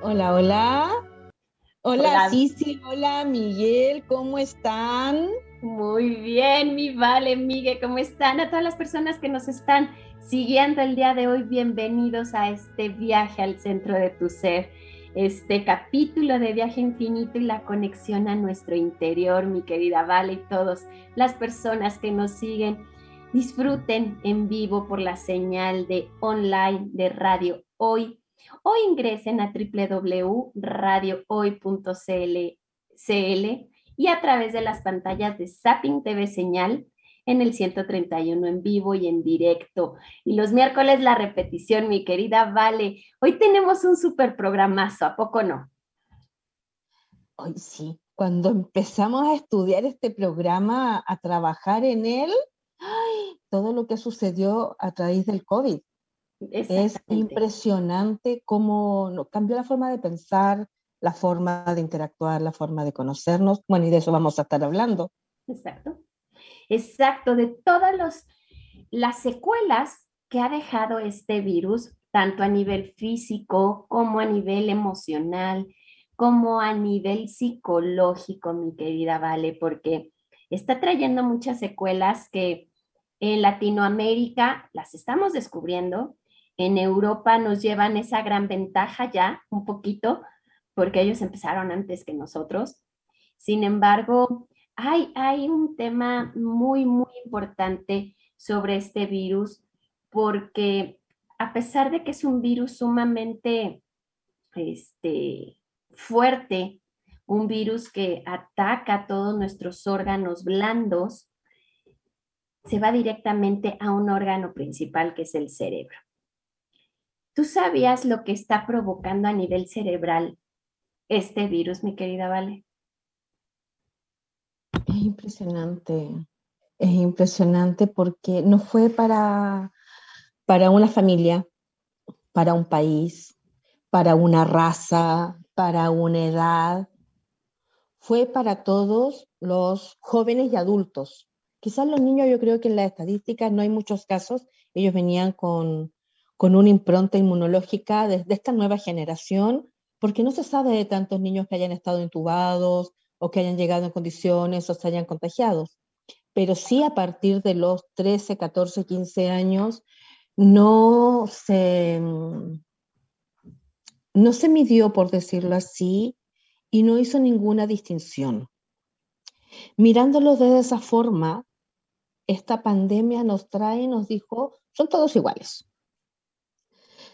Hola, hola. Hola, Cici, hola Miguel, ¿cómo están? Muy bien, mi vale, Miguel, ¿cómo están? A todas las personas que nos están siguiendo el día de hoy, bienvenidos a este viaje al centro de tu ser, este capítulo de viaje infinito y la conexión a nuestro interior, mi querida Vale, y todas las personas que nos siguen. Disfruten en vivo por la señal de online de Radio Hoy o ingresen a www.radiohoy.cl y a través de las pantallas de Zapping TV Señal en el 131 en vivo y en directo. Y los miércoles la repetición, mi querida Vale. Hoy tenemos un super programazo, ¿a poco no? Hoy sí. Cuando empezamos a estudiar este programa, a trabajar en él, todo lo que sucedió a través del COVID. Es impresionante cómo cambió la forma de pensar, la forma de interactuar, la forma de conocernos. Bueno, y de eso vamos a estar hablando. Exacto. Exacto, de todas los, las secuelas que ha dejado este virus, tanto a nivel físico como a nivel emocional, como a nivel psicológico, mi querida Vale, porque está trayendo muchas secuelas que en Latinoamérica las estamos descubriendo, en Europa nos llevan esa gran ventaja ya un poquito, porque ellos empezaron antes que nosotros. Sin embargo, hay, un tema muy, muy importante sobre este virus, porque a pesar de que es un virus sumamente este, fuerte, un virus que ataca todos nuestros órganos blandos, se va directamente a un órgano principal que es el cerebro. ¿Tú sabías lo que está provocando a nivel cerebral este virus, mi querida Vale? Es impresionante, es impresionante porque no fue para, para una familia, para un país, para una raza, para una edad, fue para todos los jóvenes y adultos. Quizás los niños, yo creo que en las estadísticas no hay muchos casos, ellos venían con con una impronta inmunológica desde esta nueva generación, porque no se sabe de tantos niños que hayan estado intubados o que hayan llegado en condiciones o se hayan contagiado. Pero sí a partir de los 13, 14, 15 años no se, no se midió, por decirlo así, y no hizo ninguna distinción. Mirándolo de esa forma, esta pandemia nos trae, nos dijo, son todos iguales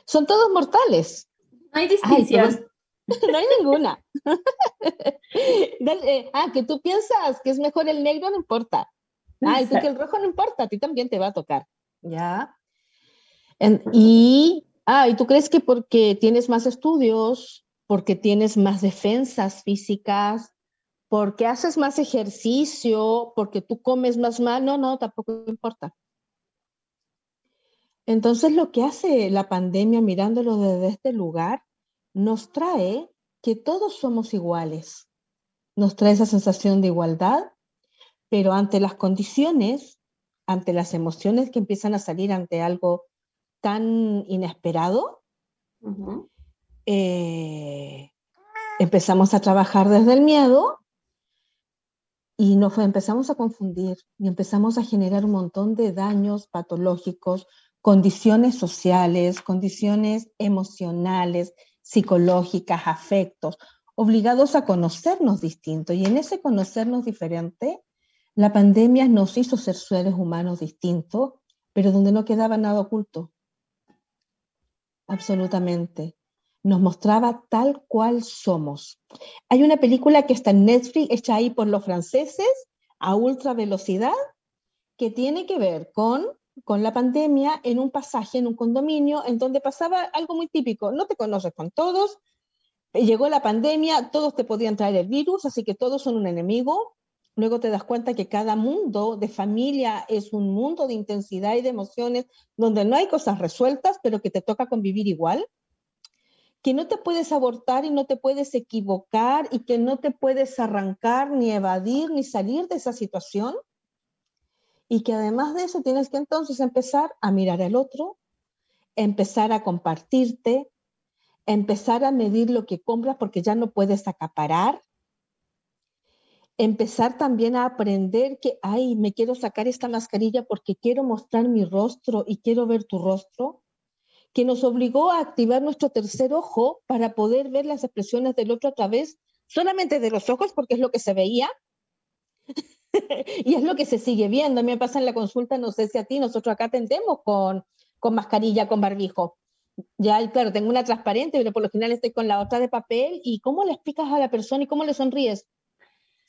son todos mortales. No hay distinción. no hay ninguna. Eh, ah, que tú piensas que es mejor el negro, no importa. Ah, y tú que el rojo no importa, a ti también te va a tocar. ¿Ya? y, ah, y tú crees que porque tienes más estudios, porque tienes más defensas físicas, porque haces más ejercicio, porque tú comes más mal, no, no, tampoco importa. Entonces lo que hace la pandemia mirándolo desde este lugar nos trae que todos somos iguales. Nos trae esa sensación de igualdad, pero ante las condiciones, ante las emociones que empiezan a salir ante algo tan inesperado, eh, empezamos a trabajar desde el miedo y nos empezamos a confundir y empezamos a generar un montón de daños patológicos, condiciones sociales, condiciones emocionales, psicológicas, afectos, obligados a conocernos distinto. Y en ese conocernos diferente, la pandemia nos hizo ser seres humanos distintos, pero donde no quedaba nada oculto. Absolutamente. Nos mostraba tal cual somos. Hay una película que está en Netflix, hecha ahí por los franceses, a ultra velocidad, que tiene que ver con con la pandemia en un pasaje, en un condominio, en donde pasaba algo muy típico. No te conoces con todos, llegó la pandemia, todos te podían traer el virus, así que todos son un enemigo. Luego te das cuenta que cada mundo de familia es un mundo de intensidad y de emociones donde no hay cosas resueltas, pero que te toca convivir igual. Que no te puedes abortar y no te puedes equivocar y que no te puedes arrancar, ni evadir, ni salir de esa situación y que además de eso tienes que entonces empezar a mirar al otro, empezar a compartirte, empezar a medir lo que compras porque ya no puedes acaparar, empezar también a aprender que, ay, me quiero sacar esta mascarilla porque quiero mostrar mi rostro y quiero ver tu rostro, que nos obligó a activar nuestro tercer ojo para poder ver las expresiones del otro a través solamente de los ojos, porque es lo que se veía. y es lo que se sigue viendo. A mí me pasa en la consulta, no sé si a ti, nosotros acá atendemos con, con mascarilla, con barbijo. Ya, claro, tengo una transparente, pero por lo general estoy con la otra de papel. ¿Y cómo le explicas a la persona y cómo le sonríes?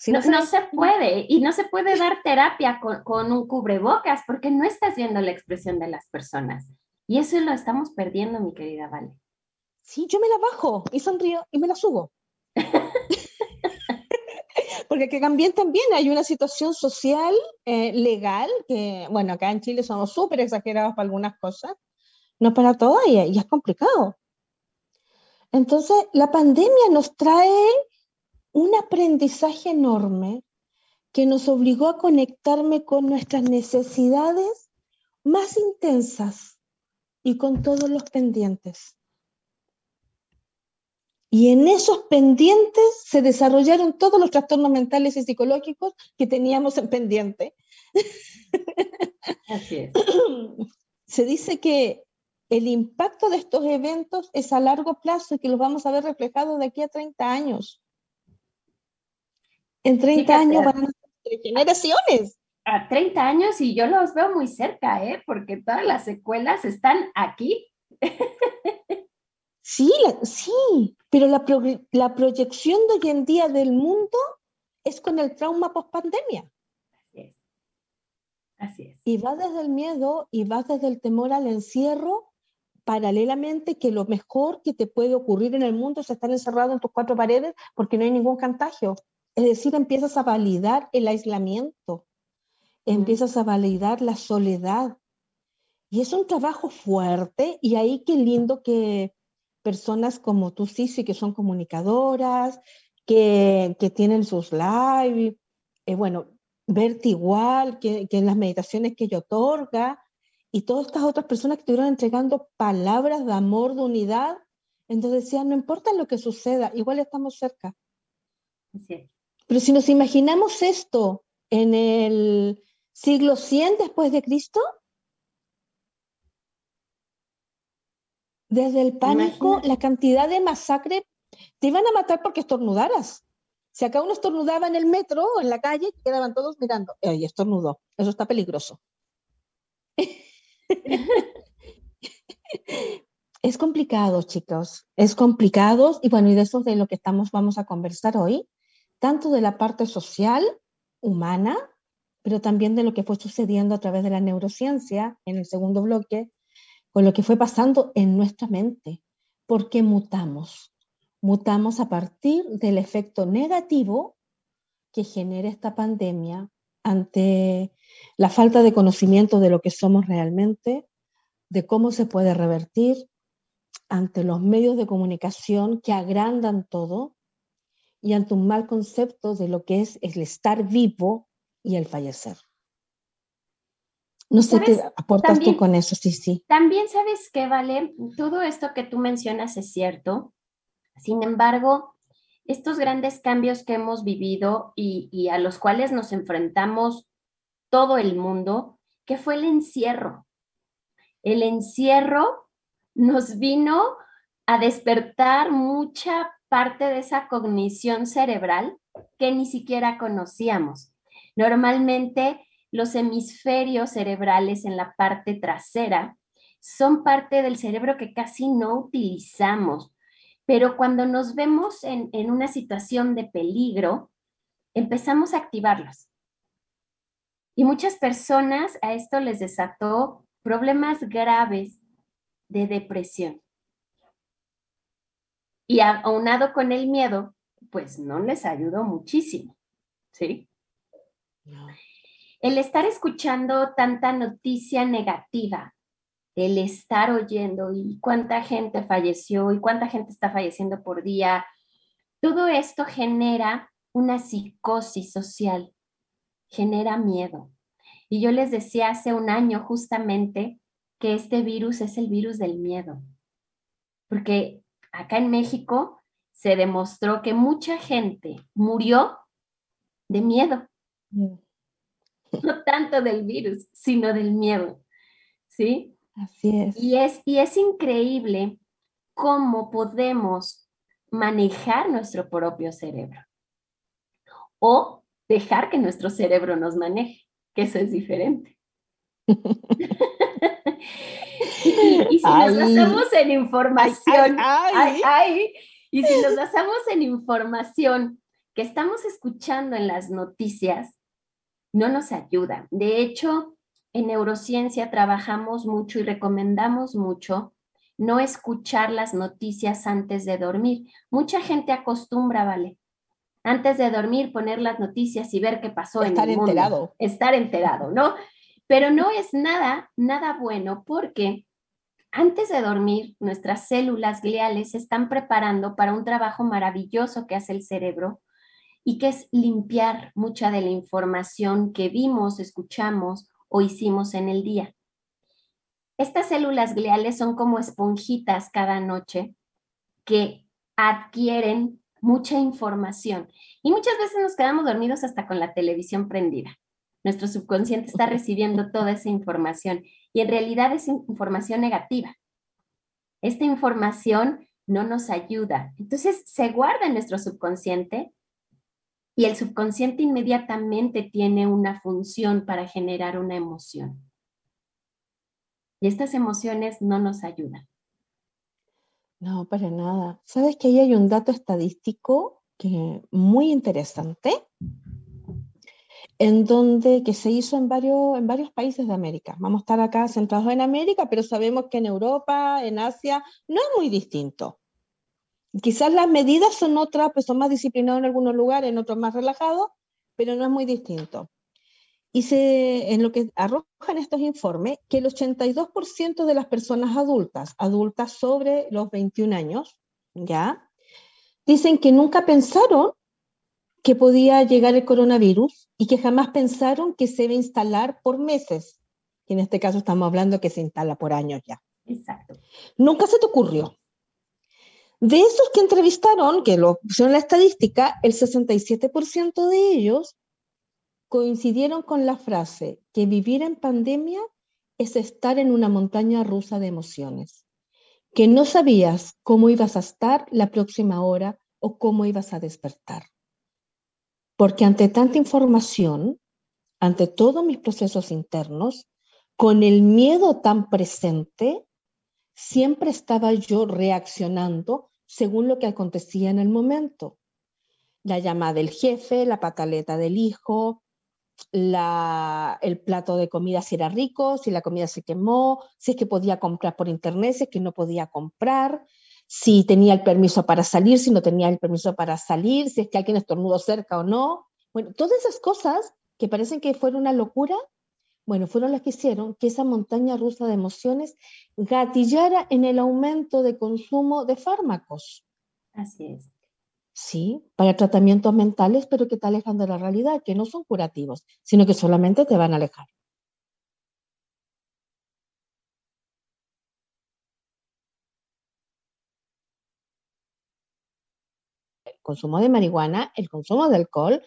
no, se puede, y no se puede dar terapia con, un cubrebocas porque no estás viendo la expresión de las personas. Y eso lo estamos perdiendo, mi querida Vale. Sí, yo me la bajo y sonrío y me la subo. Porque que también, también hay una situación social, eh, legal, que, bueno, acá en Chile somos súper exagerados para algunas cosas, no para todas, y, y es complicado. Entonces, la pandemia nos trae un aprendizaje enorme que nos obligó a conectarme con nuestras necesidades más intensas y con todos los pendientes. Y en esos pendientes se desarrollaron todos los trastornos mentales y psicológicos que teníamos en pendiente. Así es. Se dice que el impacto de estos eventos es a largo plazo y que los vamos a ver reflejados de aquí a 30 años. En 30 años van a ser generaciones. A 30 años y yo los veo muy cerca, ¿eh? porque todas las secuelas están aquí. Sí, sí, pero la, la, proyección de hoy en día del mundo es con el trauma post pandemia. Así es. Así es. Y va desde el miedo y va desde el temor al encierro, paralelamente que lo mejor que te puede ocurrir en el mundo es estar encerrado en tus cuatro paredes porque no hay ningún contagio. Es decir, empiezas a validar el aislamiento, empiezas a validar la soledad. Y es un trabajo fuerte y ahí qué lindo que personas como tú, Sisi, que son comunicadoras, que, que tienen sus live, eh, bueno, verte igual, que, que en las meditaciones que ella otorga, y todas estas otras personas que estuvieron entregando palabras de amor, de unidad, entonces decían, no importa lo que suceda, igual estamos cerca. Sí. Pero si nos imaginamos esto en el siglo 100 después de Cristo, desde el pánico, la cantidad de masacre, te iban a matar porque estornudaras. Si acá uno estornudaba en el metro o en la calle, quedaban todos mirando, ¡ay, estornudó! Eso está peligroso. es complicado, chicos, es complicado y bueno, y de eso de lo que estamos vamos a conversar hoy tanto de la parte social, humana, pero también de lo que fue sucediendo a través de la neurociencia en el segundo bloque, con lo que fue pasando en nuestra mente, porque mutamos. Mutamos a partir del efecto negativo que genera esta pandemia ante la falta de conocimiento de lo que somos realmente, de cómo se puede revertir, ante los medios de comunicación que agrandan todo, y ante un mal concepto de lo que es el estar vivo y el fallecer. No sé qué aportas tú con eso, sí, sí. También sabes que, Vale, todo esto que tú mencionas es cierto. Sin embargo, estos grandes cambios que hemos vivido y, y a los cuales nos enfrentamos todo el mundo, que fue el encierro. El encierro nos vino a despertar mucha parte de esa cognición cerebral que ni siquiera conocíamos. Normalmente los hemisferios cerebrales en la parte trasera son parte del cerebro que casi no utilizamos, pero cuando nos vemos en, en una situación de peligro, empezamos a activarlos. Y muchas personas a esto les desató problemas graves de depresión. Y aunado con el miedo, pues no les ayudó muchísimo, ¿sí? El estar escuchando tanta noticia negativa, el estar oyendo y cuánta gente falleció y cuánta gente está falleciendo por día, todo esto genera una psicosis social, genera miedo. Y yo les decía hace un año justamente que este virus es el virus del miedo, porque acá en México se demostró que mucha gente murió de miedo. No tanto del virus, sino del miedo. ¿Sí? Así es. Y es, y es increíble cómo podemos manejar nuestro propio cerebro o dejar que nuestro cerebro nos maneje, que eso es diferente. y, si nos basamos en información, y si nos basamos en información que estamos escuchando en las noticias, no nos ayuda. De hecho, en neurociencia trabajamos mucho y recomendamos mucho no escuchar las noticias antes de dormir. Mucha gente acostumbra, ¿vale? Antes de dormir, poner las noticias y ver qué pasó Estar en el mundo. enterado. Estar enterado, ¿no? Pero no es nada, nada bueno porque antes de dormir, nuestras células gliales se están preparando para un trabajo maravilloso que hace el cerebro y que es limpiar mucha de la información que vimos, escuchamos o hicimos en el día. Estas células gliales son como esponjitas cada noche que adquieren mucha información y muchas veces nos quedamos dormidos hasta con la televisión prendida. Nuestro subconsciente está recibiendo toda esa información y en realidad es información negativa. Esta información no nos ayuda. Entonces se guarda en nuestro subconsciente y el subconsciente inmediatamente tiene una función para generar una emoción. Y estas emociones no nos ayudan. No, para nada. ¿Sabes que ahí hay un dato estadístico que muy interesante? En donde que se hizo en varios, en varios países de América. Vamos a estar acá centrados en América, pero sabemos que en Europa, en Asia, no es muy distinto. Quizás las medidas son otras, pues son más disciplinados en algunos lugares, en otros más relajados, pero no es muy distinto. Y se, en lo que arrojan estos informes, que el 82% de las personas adultas, adultas sobre los 21 años, ¿ya? Dicen que nunca pensaron que podía llegar el coronavirus y que jamás pensaron que se iba a instalar por meses. Y en este caso estamos hablando que se instala por años ya. Exacto. Nunca se te ocurrió. De esos que entrevistaron, que lo pusieron en la estadística, el 67% de ellos coincidieron con la frase que vivir en pandemia es estar en una montaña rusa de emociones, que no sabías cómo ibas a estar la próxima hora o cómo ibas a despertar. Porque ante tanta información, ante todos mis procesos internos, con el miedo tan presente, siempre estaba yo reaccionando según lo que acontecía en el momento. La llamada del jefe, la pataleta del hijo, el plato de comida si era rico, si la comida se quemó, si es que podía comprar por internet, si es que no podía comprar, si tenía el permiso para salir, si no tenía el permiso para salir, si es que alguien estornudó cerca o no. Bueno, todas esas cosas que parecen que fueron una locura, bueno, fueron las que hicieron que esa montaña rusa de emociones gatillara en el aumento de consumo de fármacos. Así es. Sí, para tratamientos mentales, pero que te alejan de la realidad, que no son curativos, sino que solamente te van a alejar. Consumo de marihuana, el consumo de alcohol,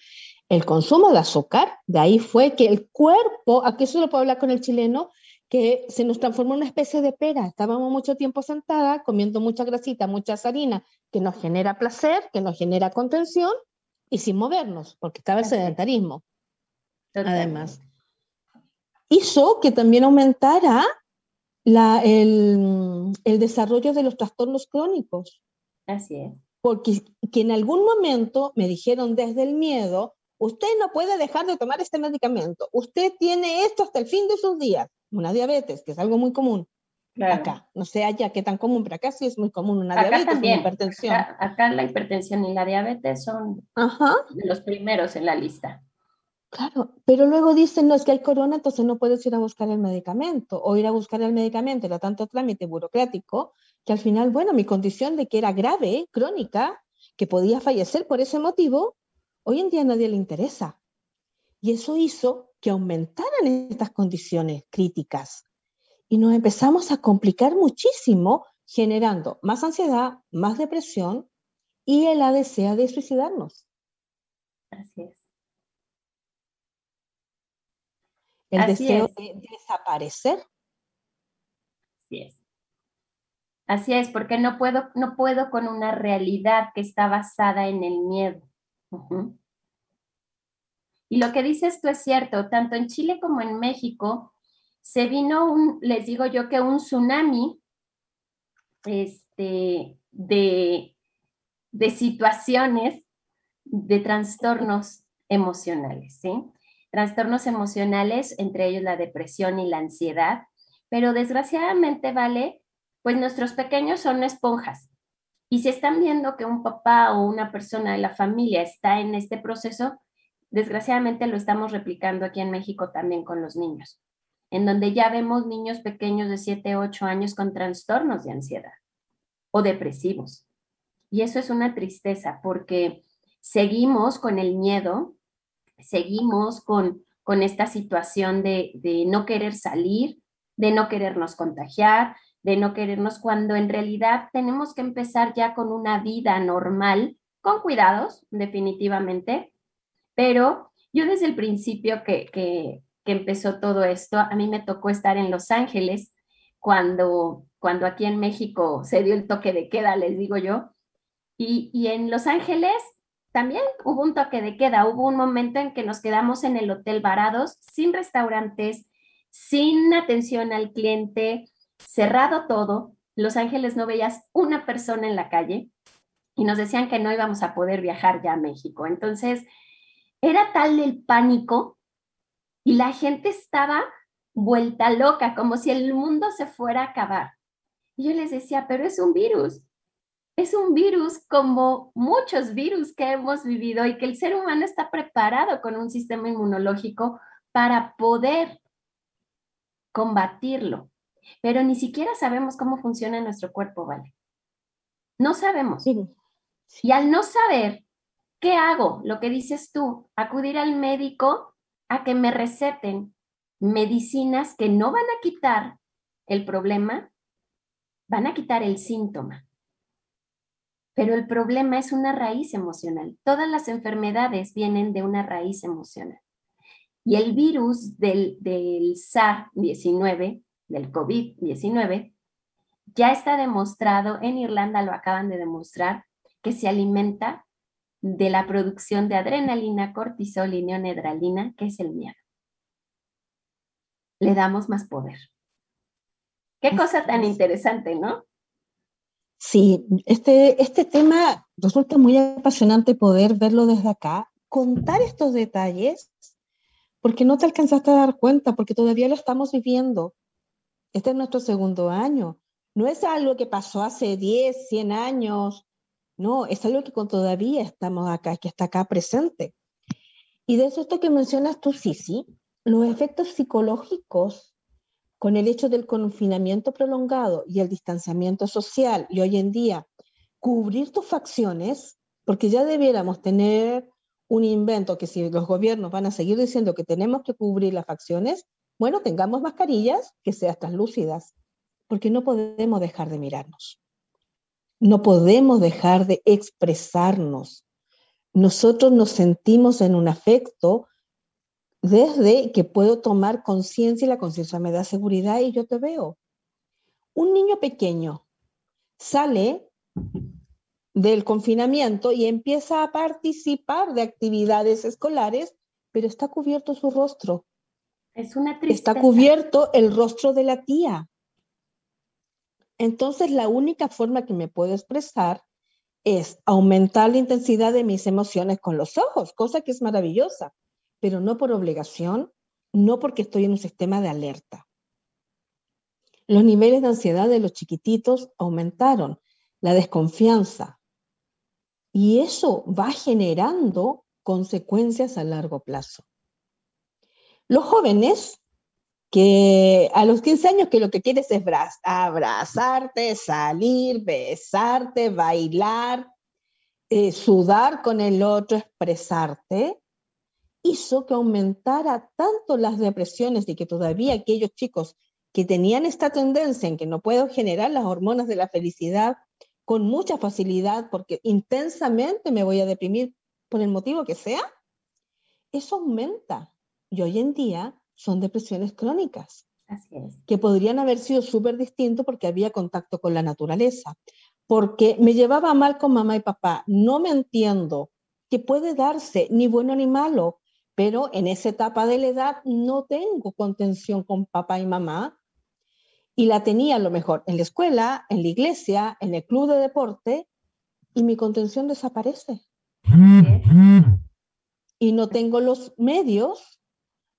el consumo de azúcar, de ahí fue que el cuerpo, aquí eso lo puedo hablar con el chileno, que se nos transformó en una especie de pera. Estábamos mucho tiempo sentada, comiendo mucha grasita, mucha harina, que nos genera placer, que nos genera contención, y sin movernos, porque estaba el sedentarismo. Además, hizo que también aumentara la, el, el, desarrollo de los trastornos crónicos. Así es. Porque que en algún momento me dijeron desde el miedo, usted no puede dejar de tomar este medicamento, usted tiene esto hasta el fin de sus días, una diabetes, que es algo muy común. Acá, no sé allá qué tan común, pero acá sí es muy común una diabetes, una hipertensión. Acá, la hipertensión y la diabetes son los primeros en la lista. Claro, pero luego dicen, no, es que hay corona, entonces no puedes ir a buscar el medicamento, o ir a buscar el medicamento, era tanto trámite burocrático, que al final, bueno, mi condición de que era grave, crónica, que podía fallecer por ese motivo, Hoy en día a nadie le interesa. Y eso hizo que aumentaran estas condiciones críticas. Y nos empezamos a complicar muchísimo generando más ansiedad, más depresión y el desea de suicidarnos. Así es. El deseo de desaparecer. Así es. Así es, porque no puedo, no puedo con una realidad que está basada en el miedo. Y lo que dices tú es cierto, tanto en Chile como en México se vino un, les digo yo que un tsunami este, de, de situaciones de trastornos emocionales, ¿sí? Trastornos emocionales, entre ellos la depresión y la ansiedad, pero desgraciadamente, ¿vale? Pues nuestros pequeños son esponjas. Y si están viendo que un papá o una persona de la familia está en este proceso, desgraciadamente lo estamos replicando aquí en México también con los niños, en donde ya vemos niños pequeños de 7, 8 años con trastornos de ansiedad o depresivos. Y eso es una tristeza porque seguimos con el miedo, seguimos con, con esta situación de, de no querer salir, de no querernos contagiar, de no querernos cuando en realidad tenemos que empezar ya con una vida normal, con cuidados, definitivamente, pero yo desde el principio que, que, que empezó todo esto, a mí me tocó estar en Los Ángeles cuando, cuando aquí en México se dio el toque de queda, les digo yo, y, y en Los Ángeles también hubo un toque de queda, hubo un momento en que nos quedamos en el hotel varados, sin restaurantes, sin atención al cliente, cerrado todo. Los Ángeles no veías una persona en la calle y nos decían que no íbamos a poder viajar ya a México. Entonces, era tal el pánico y la gente estaba vuelta loca, como si el mundo se fuera a acabar. Y yo les decía, pero es un virus. Es un virus como muchos virus que hemos vivido y que el ser humano está preparado con un sistema inmunológico para poder combatirlo. Pero ni siquiera sabemos cómo funciona nuestro cuerpo, ¿vale? No sabemos. Y al no saber, ¿Qué hago? Lo que dices tú, acudir al médico a que me receten medicinas que no van a quitar el problema, van a quitar el síntoma. Pero el problema es una raíz emocional. Todas las enfermedades vienen de una raíz emocional. Y el virus del, del SARS-19, del COVID-19, ya está demostrado, en Irlanda lo acaban de demostrar, que se alimenta de la producción de adrenalina, cortisol y neonedralina, que es el miedo. Le damos más poder. Qué cosa tan interesante, ¿no? Sí, este, este tema resulta muy apasionante poder verlo desde acá, contar estos detalles, porque no te alcanzaste a dar cuenta, porque todavía lo estamos viviendo. Este es nuestro segundo año. No es algo que pasó hace 10, 100 años, no, es algo que todavía estamos acá, que está acá presente. Y de eso esto que mencionas tú, sí, los efectos psicológicos con el hecho del confinamiento prolongado y el distanciamiento social y hoy en día cubrir tus facciones, porque ya debiéramos tener un invento que si los gobiernos van a seguir diciendo que tenemos que cubrir las facciones, bueno, tengamos mascarillas que sean translúcidas, porque no podemos dejar de mirarnos. No podemos dejar de expresarnos. Nosotros nos sentimos en un afecto desde que puedo tomar conciencia y la conciencia me da seguridad y yo te veo. Un niño pequeño sale del confinamiento y empieza a participar de actividades escolares, pero está cubierto su rostro. Es una tristeza. Está cubierto el rostro de la tía. Entonces, la única forma que me puedo expresar es aumentar la intensidad de mis emociones con los ojos, cosa que es maravillosa, pero no por obligación, no porque estoy en un sistema de alerta. Los niveles de ansiedad de los chiquititos aumentaron, la desconfianza, y eso va generando consecuencias a largo plazo. Los jóvenes que a los 15 años que lo que quieres es abrazarte, salir, besarte, bailar, eh, sudar con el otro, expresarte, hizo que aumentara tanto las depresiones y que todavía aquellos chicos que tenían esta tendencia en que no puedo generar las hormonas de la felicidad con mucha facilidad porque intensamente me voy a deprimir por el motivo que sea, eso aumenta. Y hoy en día son depresiones crónicas. Así es. Que podrían haber sido súper distintos porque había contacto con la naturaleza. Porque me llevaba mal con mamá y papá. No me entiendo que puede darse ni bueno ni malo, pero en esa etapa de la edad no tengo contención con papá y mamá. Y la tenía a lo mejor en la escuela, en la iglesia, en el club de deporte, y mi contención desaparece. Y no tengo los medios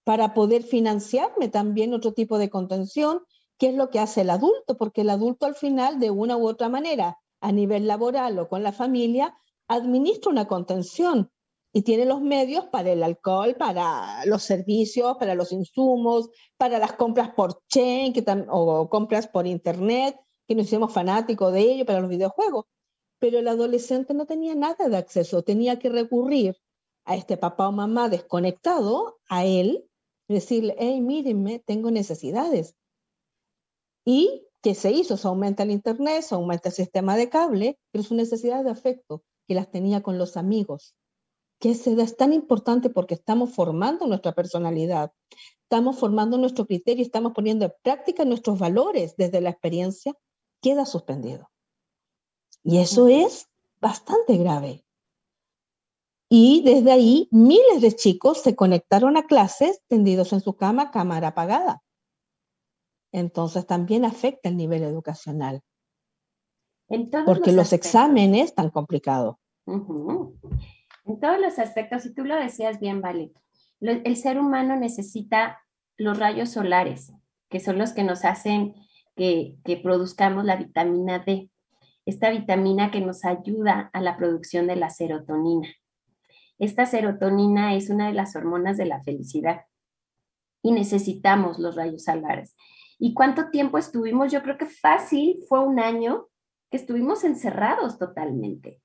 para poder financiarme también otro tipo de contención, que es lo que hace el adulto, porque el adulto al final, de una u otra manera, a nivel laboral o con la familia, administra una contención y tiene los medios para el alcohol, para los servicios, para los insumos, para las compras por chain que o compras por internet, que nos hicimos fanáticos de ello, para los videojuegos. Pero el adolescente no tenía nada de acceso, tenía que recurrir a este papá o mamá desconectado, a él, decirle, hey, mírenme, tengo necesidades. Y ¿qué se hizo? Se aumenta el internet, se aumenta el sistema de cable, pero su necesidad de afecto, que las tenía con los amigos que es tan importante porque estamos formando nuestra personalidad, estamos formando nuestro criterio, estamos poniendo en práctica nuestros valores desde la experiencia, queda suspendido. Y eso es bastante grave. Y desde ahí miles de chicos se conectaron a clases tendidos en su cama, cámara apagada. Entonces también afecta el nivel educacional. porque los, exámenes están complicados en todos los aspectos, y tú lo decías bien, Vale, el ser humano necesita los rayos solares, que son los que nos hacen que, que produzcamos la vitamina D, esta vitamina que nos ayuda a la producción de la serotonina. Esta serotonina es una de las hormonas de la felicidad y necesitamos los rayos solares. ¿Y cuánto tiempo estuvimos? Yo creo que fácil fue un año que estuvimos encerrados totalmente.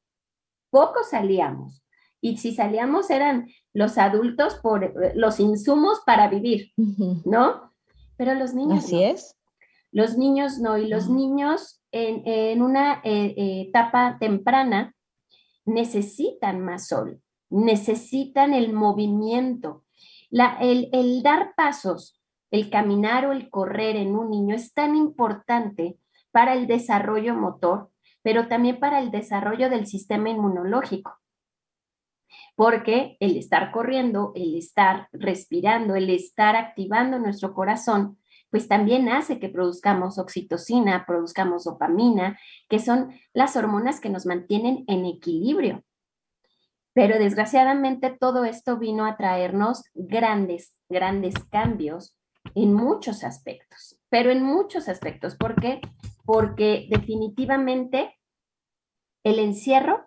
Poco salíamos y si salíamos eran los adultos por eh, los insumos para vivir, ¿no? Pero los niños. Así es. Los niños no, y los niños en, una eh, eh, etapa temprana necesitan más sol, necesitan el movimiento. La, el, el dar pasos, el caminar o el correr en un niño es tan importante para el desarrollo motor, pero también para el desarrollo del sistema inmunológico porque el estar corriendo, el estar respirando, el estar activando nuestro corazón, pues también hace que produzcamos oxitocina, produzcamos dopamina, que son las hormonas que nos mantienen en equilibrio. Pero desgraciadamente todo esto vino a traernos grandes, grandes cambios en muchos aspectos, pero en muchos aspectos. ¿Por qué? Porque definitivamente el encierro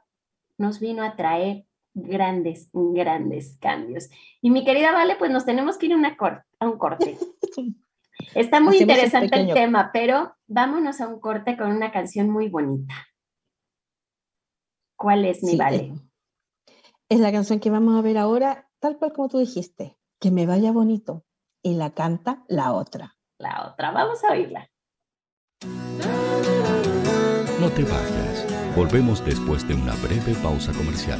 nos vino a traer grandes, grandes cambios. Y mi querida Vale, pues nos tenemos que ir a un corte. Está muy interesante el tema, pero vámonos a un corte con una canción muy bonita. ¿Cuál es mi Vale? Es la canción que vamos a ver ahora, tal cual como tú dijiste, que me vaya bonito. Y la canta la otra. La otra, vamos a oírla. No te vayas. Volvemos después de una breve pausa comercial.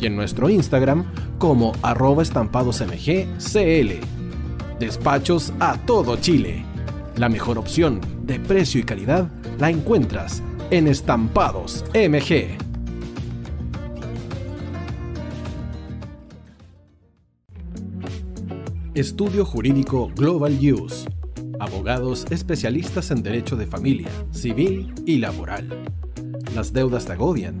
y en nuestro Instagram como arroba estampadosmgcl. Despachos a todo Chile. La mejor opción de precio y calidad la encuentras en Estampados MG. Estudio Jurídico Global Use. Abogados especialistas en derecho de familia, civil y laboral. Las deudas te agobian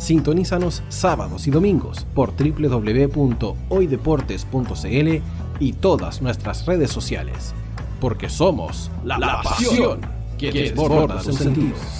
Sintonízanos sábados y domingos por www.hoydeportes.cl y todas nuestras redes sociales. Porque somos la, pasión que, que desborda sus sentidos.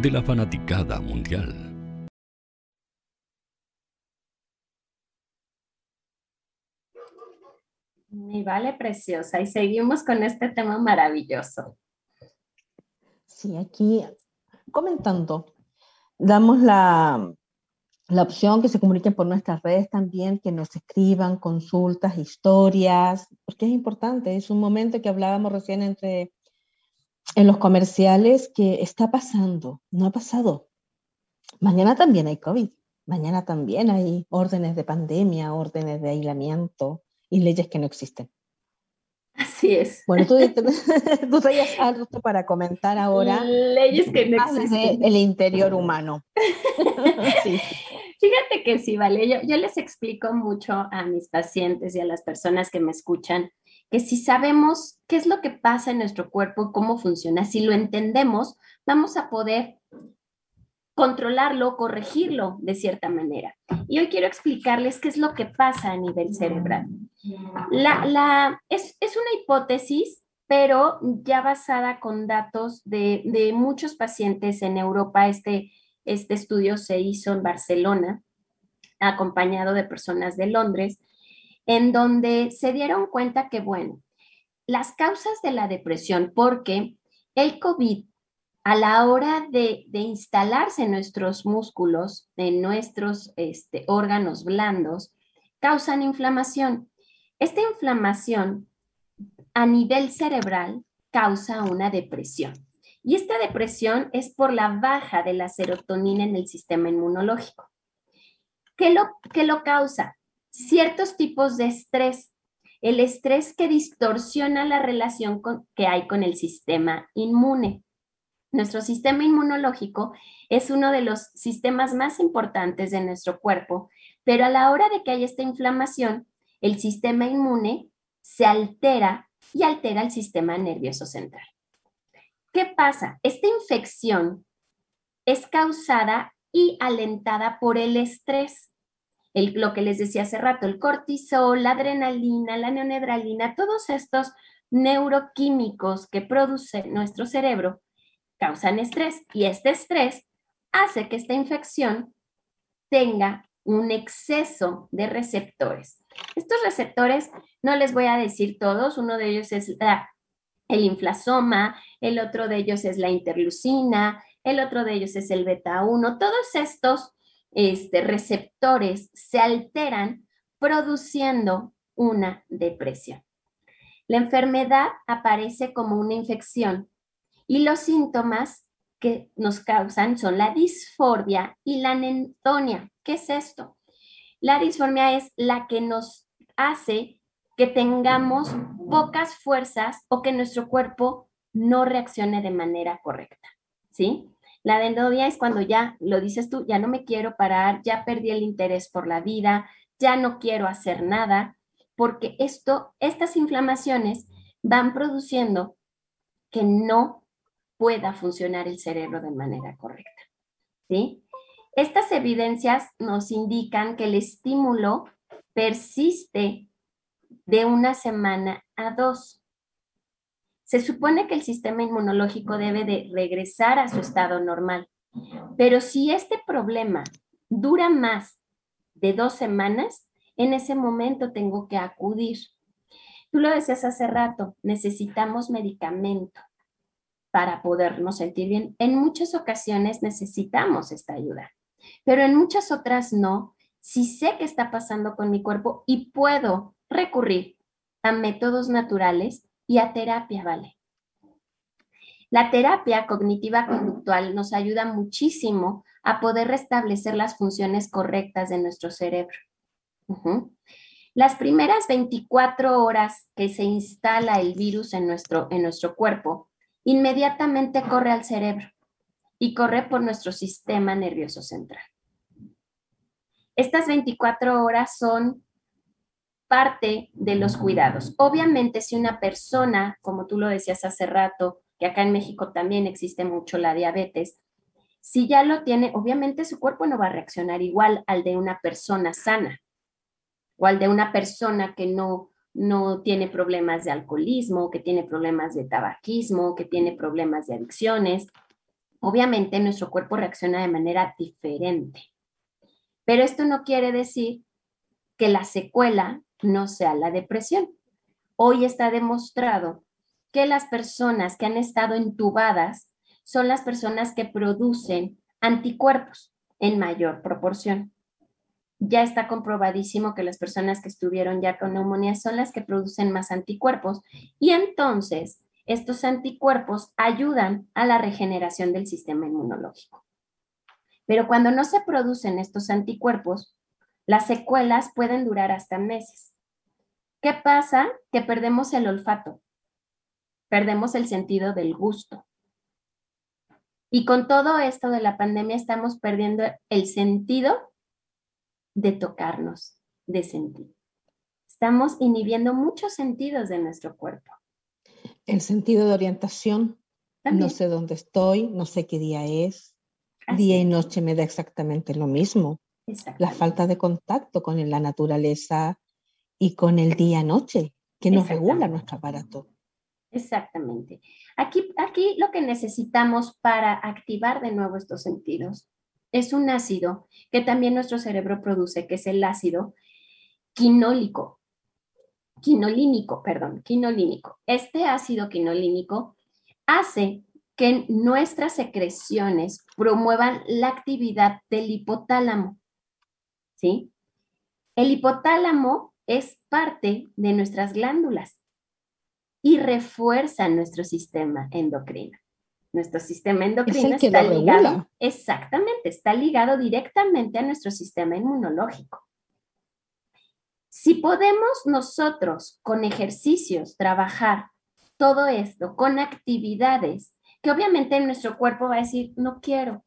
de la fanaticada mundial. Mi vale preciosa, y seguimos con este tema maravilloso. Sí, aquí comentando, damos la, la opción que se comuniquen por nuestras redes también, que nos escriban consultas, historias, porque es importante, es un momento que hablábamos recién entre en los comerciales que está pasando, no ha pasado. Mañana también hay COVID, mañana también hay órdenes de pandemia, órdenes de aislamiento y leyes que no existen. Así es. Bueno, tú, tú traías algo para comentar ahora. Leyes que no existen. El interior humano. sí. Fíjate que sí, vale. Yo, yo les explico mucho a mis pacientes y a las personas que me escuchan que si sabemos qué es lo que pasa en nuestro cuerpo, cómo funciona, si lo entendemos, vamos a poder controlarlo, corregirlo de cierta manera. Y hoy quiero explicarles qué es lo que pasa a nivel cerebral. La, la, es, es una hipótesis, pero ya basada con datos de, de muchos pacientes en Europa. Este, este estudio se hizo en Barcelona, acompañado de personas de Londres, en donde se dieron cuenta que, bueno, las causas de la depresión, porque el COVID, a la hora de, instalarse en nuestros músculos, en nuestros este, órganos blandos, causan inflamación. Esta inflamación a nivel cerebral causa una depresión. Y esta depresión es por la baja de la serotonina en el sistema inmunológico. ¿Qué lo, qué lo causa? Ciertos tipos de estrés. El estrés que distorsiona la relación que hay con el sistema inmune. Nuestro sistema inmunológico es uno de los sistemas más importantes de nuestro cuerpo, pero a la hora de que hay esta inflamación, el sistema inmune se altera y altera el sistema nervioso central. ¿Qué pasa? Esta infección es causada y alentada por el estrés lo que les decía hace rato, el cortisol, la adrenalina, la neonedralina, todos estos neuroquímicos que produce nuestro cerebro causan estrés y este estrés hace que esta infección tenga un exceso de receptores. Estos receptores, no les voy a decir todos, uno de ellos es el inflasoma, el otro de ellos es la interlucina, el otro de ellos es el beta 1, todos estos este, receptores se alteran produciendo una depresión. La enfermedad aparece como una infección y los síntomas que nos causan son la disformia y la anentonia. ¿Qué es esto? La disformia es la que nos hace que tengamos pocas fuerzas o que nuestro cuerpo no reaccione de manera correcta, ¿sí? La dendrodia es cuando ya, lo dices tú, ya no me quiero parar, ya perdí el interés por la vida, ya no quiero hacer nada, porque esto, estas inflamaciones van produciendo que no pueda funcionar el cerebro de manera correcta. ¿sí? Estas evidencias nos indican que el estímulo persiste de una semana a dos. Se supone que el sistema inmunológico debe de regresar a su estado normal, pero si este problema dura más de dos semanas, en ese momento tengo que acudir. Tú lo decías hace rato, necesitamos medicamento para podernos sentir bien. En muchas ocasiones necesitamos esta ayuda, pero en muchas otras no. Si sé qué está pasando con mi cuerpo y puedo recurrir a métodos naturales, y a terapia, ¿vale? La terapia cognitiva conductual nos ayuda muchísimo a poder restablecer las funciones correctas de nuestro cerebro. Las primeras 24 horas que se instala el virus en nuestro, en nuestro cuerpo, inmediatamente corre al cerebro y corre por nuestro sistema nervioso central. Estas 24 horas son parte de los cuidados. Obviamente, si una persona, como tú lo decías hace rato, que acá en México también existe mucho la diabetes, si ya lo tiene, obviamente su cuerpo no va a reaccionar igual al de una persona sana o al de una persona que no, no tiene problemas de alcoholismo, que tiene problemas de tabaquismo, que tiene problemas de adicciones. obviamente nuestro cuerpo reacciona de manera diferente. Pero esto no quiere decir que la secuela no sea la depresión. Hoy está demostrado que las personas que han estado entubadas son las personas que producen anticuerpos en mayor proporción. Ya está comprobadísimo que las personas que estuvieron ya con neumonía son las que producen más anticuerpos y entonces estos anticuerpos ayudan a la regeneración del sistema inmunológico. Pero cuando no se producen estos anticuerpos, las secuelas pueden durar hasta meses. ¿Qué pasa? Que perdemos el olfato, perdemos el sentido del gusto. Y con todo esto de la pandemia estamos perdiendo el sentido de tocarnos, de sentir. Estamos inhibiendo muchos sentidos de nuestro cuerpo. El sentido de orientación. No sé dónde estoy, no sé qué día es. día y noche me da exactamente lo mismo. La falta de contacto con la naturaleza y con el día-noche que nos regula nuestro aparato. Exactamente. Aquí, aquí lo que necesitamos para activar de nuevo estos sentidos es un ácido que también nuestro cerebro produce, que es el ácido quinólico, quinolínico, perdón, quinolínico. Este ácido quinolínico hace que nuestras secreciones promuevan la actividad del hipotálamo. ¿Sí? El hipotálamo es parte de nuestras glándulas y refuerza nuestro sistema endocrino. Nuestro sistema endocrino está ligado, exactamente, está ligado directamente a nuestro sistema inmunológico. Si podemos nosotros con ejercicios trabajar todo esto, con actividades, que obviamente nuestro cuerpo va a decir, no quiero,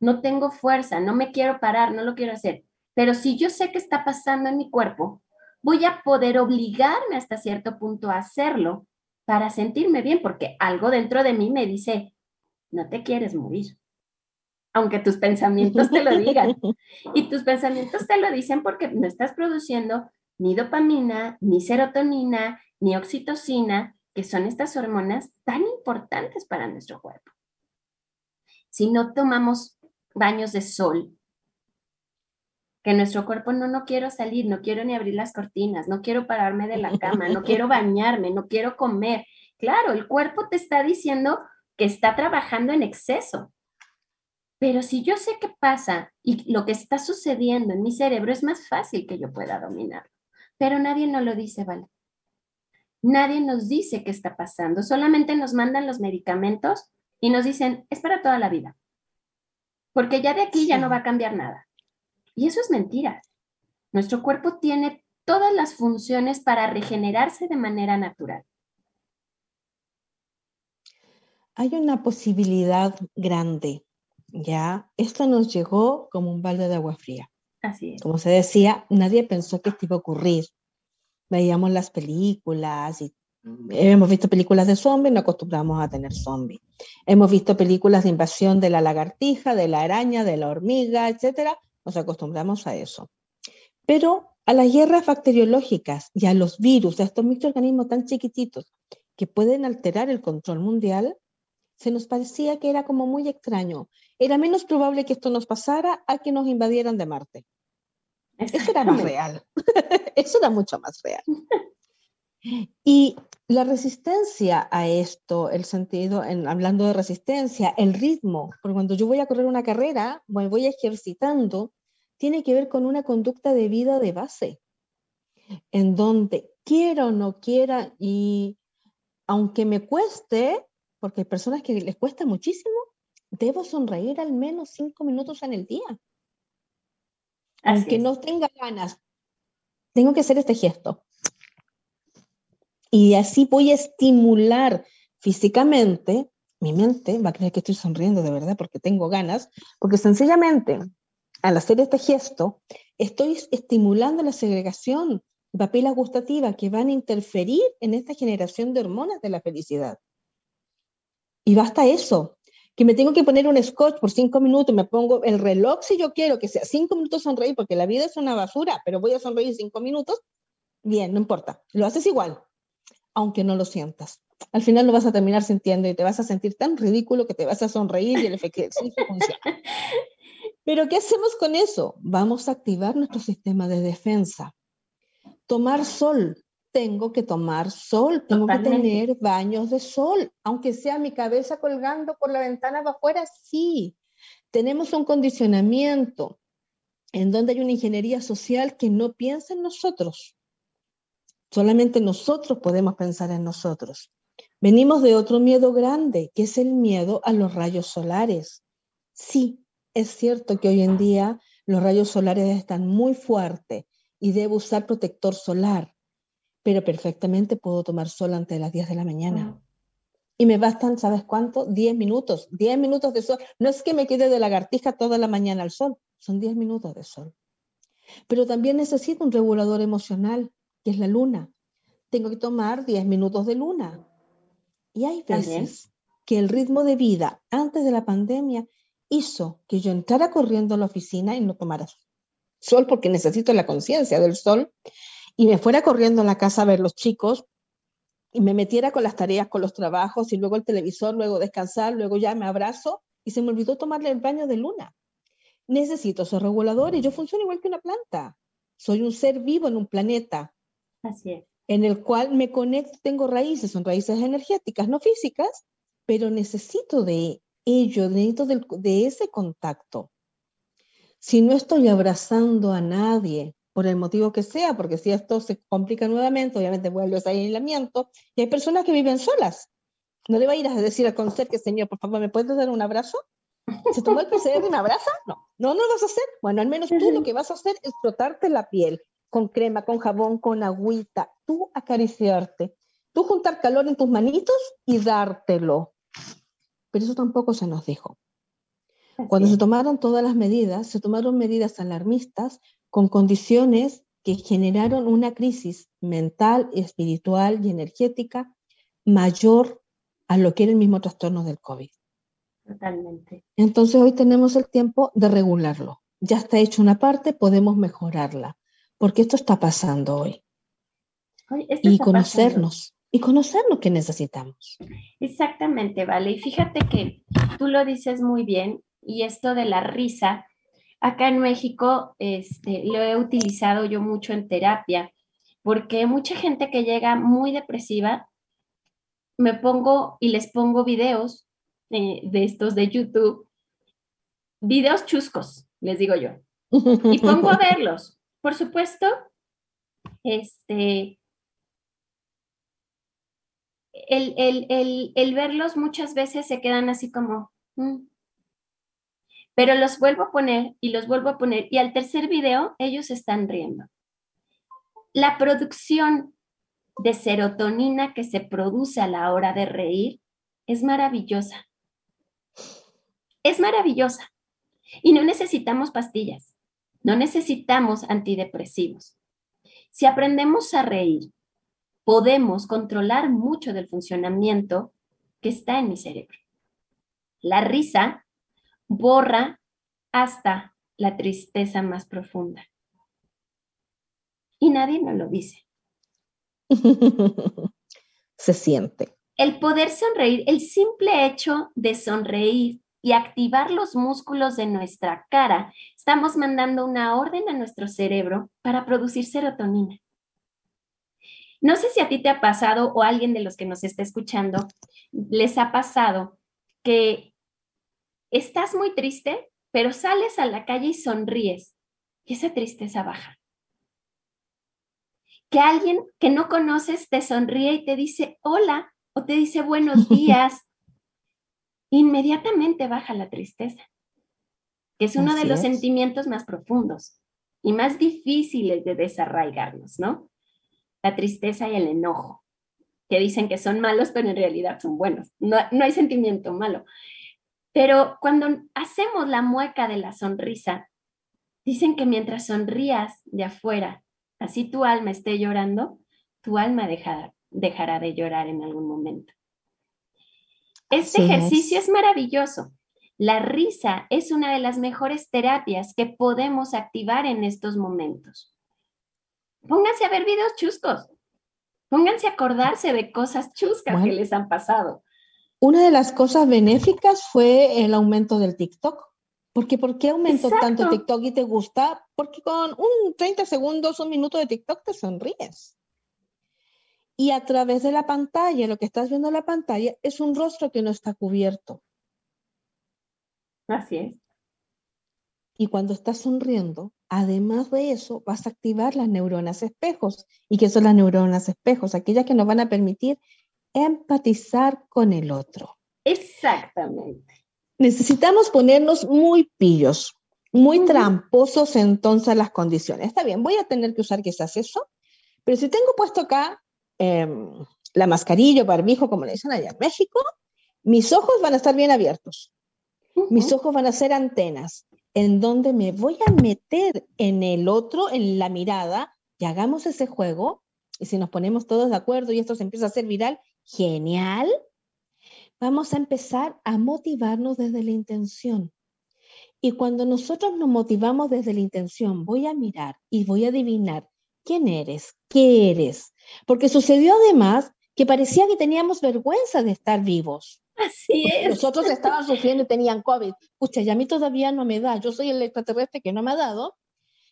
no tengo fuerza, no me quiero parar, no lo quiero hacer. Pero si yo sé qué está pasando en mi cuerpo, voy a poder obligarme hasta cierto punto a hacerlo para sentirme bien, porque algo dentro de mí me dice, no te quieres morir, aunque tus pensamientos te lo digan. Y tus pensamientos te lo dicen porque no estás produciendo ni dopamina, ni serotonina, ni oxitocina, que son estas hormonas tan importantes para nuestro cuerpo. Si no tomamos baños de sol, que nuestro cuerpo no, no quiero salir, no quiero ni abrir las cortinas, no quiero pararme de la cama, no quiero bañarme, no quiero comer. Claro, el cuerpo te está diciendo que está trabajando en exceso. Pero si yo sé qué pasa y lo que está sucediendo en mi cerebro es más fácil que yo pueda dominarlo. Pero nadie nos lo dice, ¿vale? Nadie nos dice qué está pasando, solamente nos mandan los medicamentos y nos dicen, es para toda la vida. Porque ya de aquí ya no va a cambiar nada. Y eso es mentira. Nuestro cuerpo tiene todas las funciones para regenerarse de manera natural. Hay una posibilidad grande, ¿ya? Esto nos llegó como un balde de agua fría. Así es. Como se decía, nadie pensó que esto iba a ocurrir. Veíamos las películas y hemos visto películas de zombies, no acostumbramos a tener zombies. Hemos visto películas de invasión de la lagartija, de la araña, de la hormiga, etcétera, nos acostumbramos a eso. Pero a las guerras bacteriológicas y a los virus, a estos microorganismos tan chiquititos que pueden alterar el control mundial, se nos parecía que era como muy extraño. Era menos probable que esto nos pasara a que nos invadieran de Marte. Eso era más real. Eso era mucho más real. Y la resistencia a esto, el sentido, en, hablando de resistencia, el ritmo, porque cuando yo voy a correr una carrera, me voy ejercitando, tiene que ver con una conducta de vida de base, en donde quiero o no quiera, y aunque me cueste, porque hay personas que les cuesta muchísimo, debo sonreír al menos cinco minutos en el día. aunque no tenga ganas, tengo que hacer este gesto y así voy a estimular físicamente, mi mente va a creer que estoy sonriendo de verdad porque tengo ganas, porque sencillamente al hacer este gesto estoy estimulando la segregación de papilas gustativas que van a interferir en esta generación de hormonas de la felicidad. Y basta eso, que me tengo que poner un scotch por cinco minutos, me pongo el reloj si yo quiero que sea cinco minutos sonreír, porque la vida es una basura, pero voy a sonreír cinco minutos, bien, no importa, lo haces igual, aunque no lo sientas. al final lo vas a terminar sintiendo y te vas a sentir tan ridículo que te vas a sonreír y el ejercicio funciona. Pero ¿qué hacemos con eso? Vamos a activar nuestro sistema de defensa. Tomar sol. Tengo que tomar sol, tengo que tener baños de sol, aunque sea mi cabeza colgando por la ventana para afuera, sí. Tenemos un condicionamiento en donde hay una ingeniería social que no piensa en nosotros. Solamente nosotros podemos pensar en nosotros. Venimos de otro miedo grande, que es el miedo a los rayos solares. Sí, es cierto que hoy en día los rayos solares están muy fuertes y debo usar protector solar, pero perfectamente puedo tomar sol antes de las 10 de la mañana. Y me bastan, ¿sabes cuánto? 10 minutos, 10 minutos de sol. No es que me quede de lagartija toda la mañana al sol, son 10 minutos de sol. Pero también necesito un regulador emocional, que es la luna. Tengo que tomar 10 minutos de luna. Y hay veces que el ritmo de vida antes de la pandemia hizo que yo entrara corriendo a la oficina y no tomara sol porque necesito la conciencia del sol y me fuera corriendo a la casa a ver los chicos y me metiera con las tareas, con los trabajos y luego el televisor, luego descansar, luego ya me abrazo y se me olvidó tomarle el baño de luna. Necesito ser regulador y yo funciono igual que una planta. Soy un ser vivo en un planeta. Así es en el cual me conecto, tengo raíces, son raíces energéticas, no físicas, pero necesito de ello, necesito de, de ese contacto. Si no estoy abrazando a nadie, por el motivo que sea, porque si esto se complica nuevamente, obviamente vuelve a aislamiento, y hay personas que viven solas. No le va a ir a decir al que señor, por favor, ¿me puedes dar un abrazo? ¿Se tomó el PCR y me abraza? No, no, no lo vas a hacer. Bueno, al menos tú lo que vas a hacer es frotarte la piel, con crema, con jabón, con agüita, tú acariciarte, tú juntar calor en tus manitos y dártelo. Pero eso tampoco se nos dijo. Cuando se tomaron todas las medidas, se tomaron medidas alarmistas con condiciones que generaron una crisis mental, espiritual y energética mayor a lo que era el mismo trastorno del COVID. Totalmente. Entonces hoy tenemos el tiempo de regularlo. Ya está hecho una parte, podemos mejorarla porque esto está pasando hoy. y conocernos, y conocer lo que necesitamos. Exactamente, vale. Y fíjate que tú lo dices muy bien, y esto de la risa, acá en México este, lo he utilizado yo mucho en terapia, porque mucha gente que llega muy depresiva, me pongo y les pongo videos eh, de estos de YouTube, videos chuscos, les digo yo, y pongo a verlos por supuesto, este, el, verlos muchas veces se quedan así como, mm". pero los vuelvo a poner y los vuelvo a poner y al tercer video ellos están riendo. La producción de serotonina que se produce a la hora de reír es maravillosa. Es maravillosa. Y no necesitamos pastillas. No necesitamos antidepresivos. Si aprendemos a reír, podemos controlar mucho del funcionamiento que está en mi cerebro. La risa borra hasta la tristeza más profunda. Y nadie nos lo dice. Se siente. El poder sonreír, el simple hecho de sonreír y activar los músculos de nuestra cara, estamos mandando una orden a nuestro cerebro para producir serotonina. No sé si a ti te ha pasado o a alguien de los que nos está escuchando les ha pasado que estás muy triste, pero sales a la calle y sonríes y esa tristeza baja. Que alguien que no conoces te sonríe y te dice hola o te dice buenos días inmediatamente baja la tristeza, que es uno de los sentimientos más profundos y más difíciles de desarraigarnos, ¿no? La tristeza y el enojo, que dicen que son malos, pero en realidad son buenos. No, no hay sentimiento malo. Pero cuando hacemos la mueca de la sonrisa, dicen que mientras sonrías de afuera, así tu alma esté llorando, tu alma dejará de llorar en algún momento. Este ejercicio es. maravilloso. La risa es una de las mejores terapias que podemos activar en estos momentos. Pónganse a ver videos chuscos. Pónganse a acordarse de cosas chuscas que les han pasado. Una de las cosas benéficas fue el aumento del TikTok. Porque ¿por qué aumentó tanto TikTok y te gusta? Porque con un 30 segundos, un minuto de TikTok te sonríes. Y a través de la pantalla, lo que estás viendo en la pantalla es un rostro que no está cubierto. Así es. Y cuando estás sonriendo, además de eso, vas a activar las neuronas espejos. ¿Y qué son las neuronas espejos? Aquellas que nos van a permitir empatizar con el otro. Exactamente. Necesitamos ponernos muy pillos, muy tramposos entonces las condiciones. Está bien, voy a tener que usar quizás eso, pero si tengo puesto acá em, la mascarilla o barbijo, como le dicen allá en México, mis ojos van a estar bien abiertos. Mis ojos van a ser antenas en donde me voy a meter en el otro, en la mirada, y hagamos ese juego, y si nos ponemos todos de acuerdo y esto se empieza a hacer viral, genial, vamos a empezar a motivarnos desde la intención. Y cuando nosotros nos motivamos desde la intención, voy a mirar y voy a adivinar quién eres, qué eres, porque sucedió además que parecía que teníamos vergüenza de estar vivos. Así es. Nosotros estaban sufriendo y tenían COVID. Pucha, y a mí todavía no me da. Yo soy el extraterrestre que no me ha dado.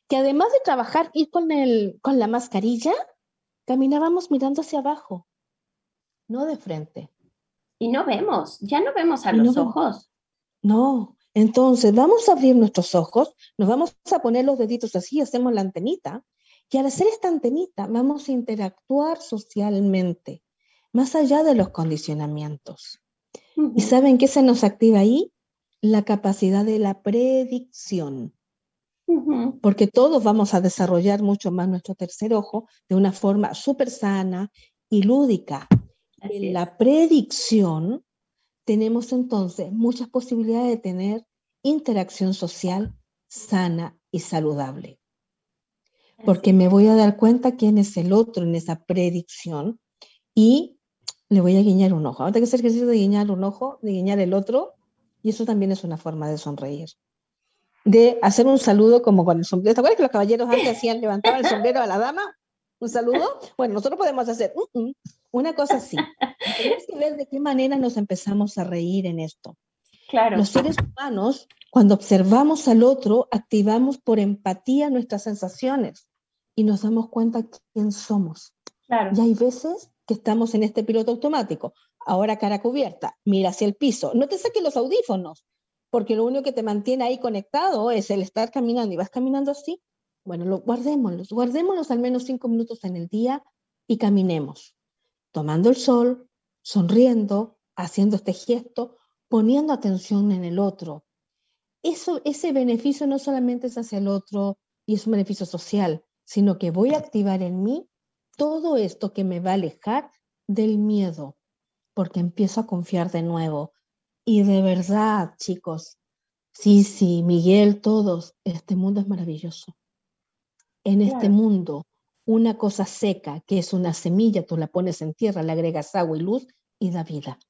Que además de trabajar, ir con, el, con la mascarilla, caminábamos mirando hacia abajo, no de frente. Y no vemos, ya no vemos a los ojos. No, entonces vamos a abrir nuestros ojos, nos vamos a poner los deditos así, hacemos la antenita, y al hacer esta antenita vamos a interactuar socialmente, más allá de los condicionamientos. ¿Y saben qué se nos activa ahí? La capacidad de la predicción. Porque todos vamos a desarrollar mucho más nuestro tercer ojo de una forma súper sana y lúdica. en la predicción tenemos entonces muchas posibilidades de tener interacción social sana y saludable. Porque me voy a dar cuenta quién es el otro en esa predicción y le voy a guiñar un ojo. Ahora tengo que hacer ejercicio de guiñar un ojo, de guiñar el otro, y eso también es una forma de sonreír. De hacer un saludo como con el sombrero. ¿Te acuerdas que los caballeros antes hacían, levantaban el sombrero a la dama? ¿Un saludo? Bueno, nosotros podemos hacer una cosa así. Tenemos que ver de qué manera nos empezamos a reír en esto. Claro. Los seres humanos, cuando observamos al otro, activamos por empatía nuestras sensaciones y nos damos cuenta quién somos. Claro. Y hay veces que estamos en este piloto automático. Ahora cara cubierta, mira hacia el piso. No te saques los audífonos, porque lo único que te mantiene ahí conectado es el estar caminando y vas caminando así. Bueno, lo, guardémoslos, guardémoslos al menos cinco minutos en el día y caminemos, tomando el sol, sonriendo, haciendo este gesto, poniendo atención en el otro. Eso, ese beneficio no solamente es hacia el otro y es un beneficio social, sino que voy a activar en mí todo esto que me va a alejar del miedo, porque empiezo a confiar de nuevo. Y de verdad, chicos, sí, sí, Miguel, todos, este mundo es maravilloso. En este mundo, una cosa seca, que es una semilla, tú la pones en tierra, le agregas agua y luz y da vida.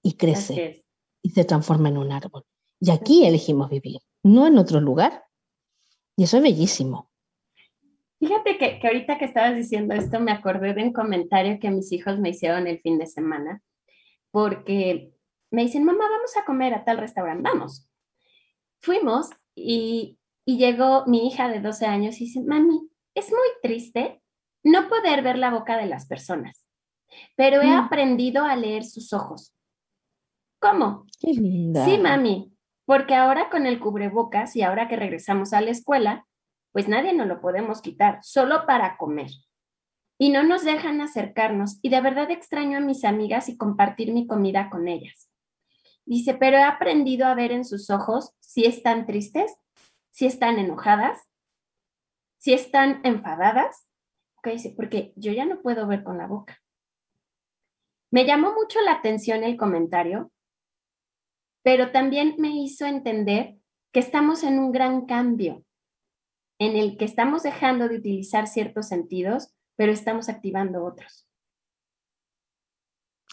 Y crece. Y se transforma en un árbol. Y aquí elegimos vivir, no en otro lugar. Y eso es bellísimo. Fíjate que, ahorita que estabas diciendo esto, me acordé de un comentario que mis hijos me hicieron el fin de semana, porque me dicen, mamá, vamos a comer a tal restaurante, vamos. Fuimos y, y llegó mi hija de 12 años y dice, mami, es muy triste no poder ver la boca de las personas, pero he mm. aprendido a leer sus ojos. ¿Cómo? Qué linda. Sí, mami, porque ahora con el cubrebocas y ahora que regresamos a la escuela, pues nadie nos lo podemos quitar, solo para comer. Y no nos dejan acercarnos y de verdad extraño a mis amigas y compartir mi comida con ellas. Dice, pero he aprendido a ver en sus ojos si están tristes, si están enojadas, si están enfadadas. dice, porque yo ya no puedo ver con la boca. Me llamó mucho la atención el comentario, pero también me hizo entender que estamos en un gran cambio en el que estamos dejando de utilizar ciertos sentidos, pero estamos activando otros.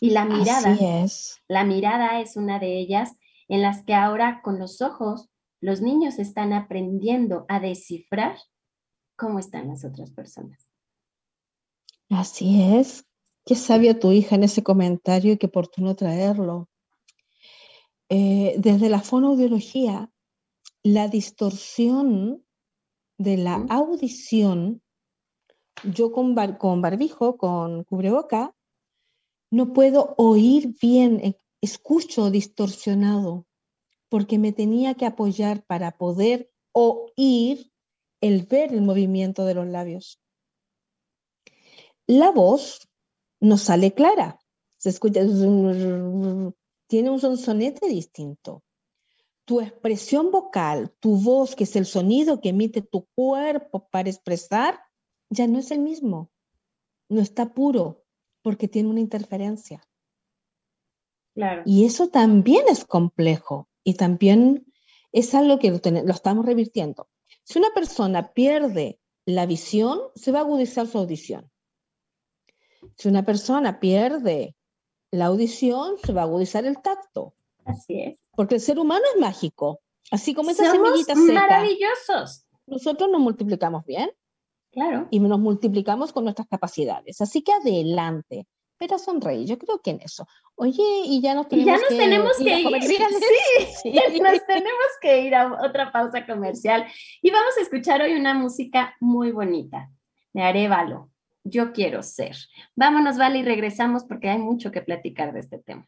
Y la mirada, es. la mirada es una de ellas en las que ahora con los ojos los niños están aprendiendo a descifrar cómo están las otras personas. Así es. Qué sabia tu hija en ese comentario y qué oportuno traerlo. Eh, desde la fonoaudiología, la distorsión de la audición, yo con, con barbijo, con cubreboca, no puedo oír bien, eh, escucho distorsionado, porque me tenía que apoyar para poder oír el ver el movimiento de los labios. La voz no sale clara, se escucha, tiene un sonsonete distinto. Tu expresión vocal, tu voz, que es el sonido que emite tu cuerpo para expresar, ya no es el mismo, no está puro, porque tiene una interferencia. Claro. Y eso también es complejo y también es algo que lo, lo, estamos revirtiendo. Si una persona pierde la visión, se va a agudizar su audición. Si una persona pierde la audición, se va a agudizar el tacto. Así es. Porque el ser humano es mágico. Así como esa Somos semillita seca. maravillosos. Nosotros nos multiplicamos bien. Claro. Y nos multiplicamos con nuestras capacidades. Así que adelante. Pero sonreír, yo creo que en eso. Oye, y ya nos tenemos, ya nos que, tenemos ir que a comerciales. Sí, nos tenemos que ir a otra pausa comercial. Y vamos a escuchar hoy una música muy bonita de Arevalo. Yo quiero ser. Vámonos, Vale, y regresamos porque hay mucho que platicar de este tema.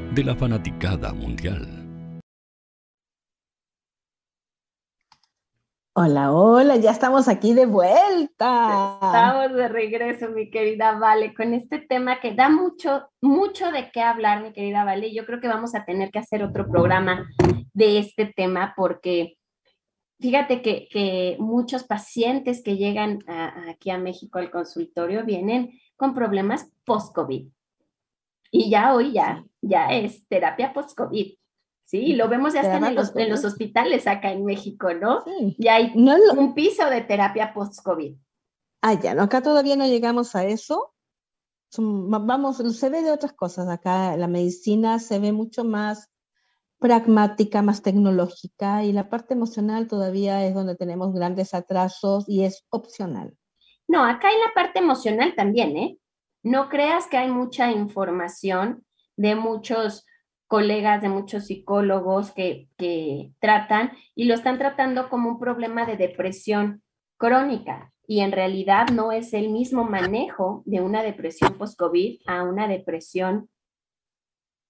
de la fanaticada mundial. Hola, hola, ya estamos aquí de vuelta. Estamos de regreso, mi querida Vale, con este tema que da mucho, mucho de qué hablar, mi querida Vale. Yo creo que vamos a tener que hacer otro programa de este tema porque fíjate que, que muchos pacientes que llegan a- aquí a México al consultorio vienen con problemas post-COVID. Y ya hoy ya, ya es terapia post-COVID. Sí, lo vemos ya hasta en los, en los hospitales acá en México, ¿no? Sí. Y hay No es lo- un piso de terapia post-COVID. Ah, ya, no, acá todavía no llegamos a eso. Vamos, se ve de otras cosas. Acá la medicina se ve mucho más pragmática, más tecnológica y la parte emocional todavía es donde tenemos grandes atrasos y es opcional. No, acá en la parte emocional también, ¿eh? No creas que hay mucha información de muchos colegas, de muchos psicólogos que, que tratan y lo están tratando como un problema de depresión crónica. Y en realidad no es el mismo manejo de una depresión post-COVID a una depresión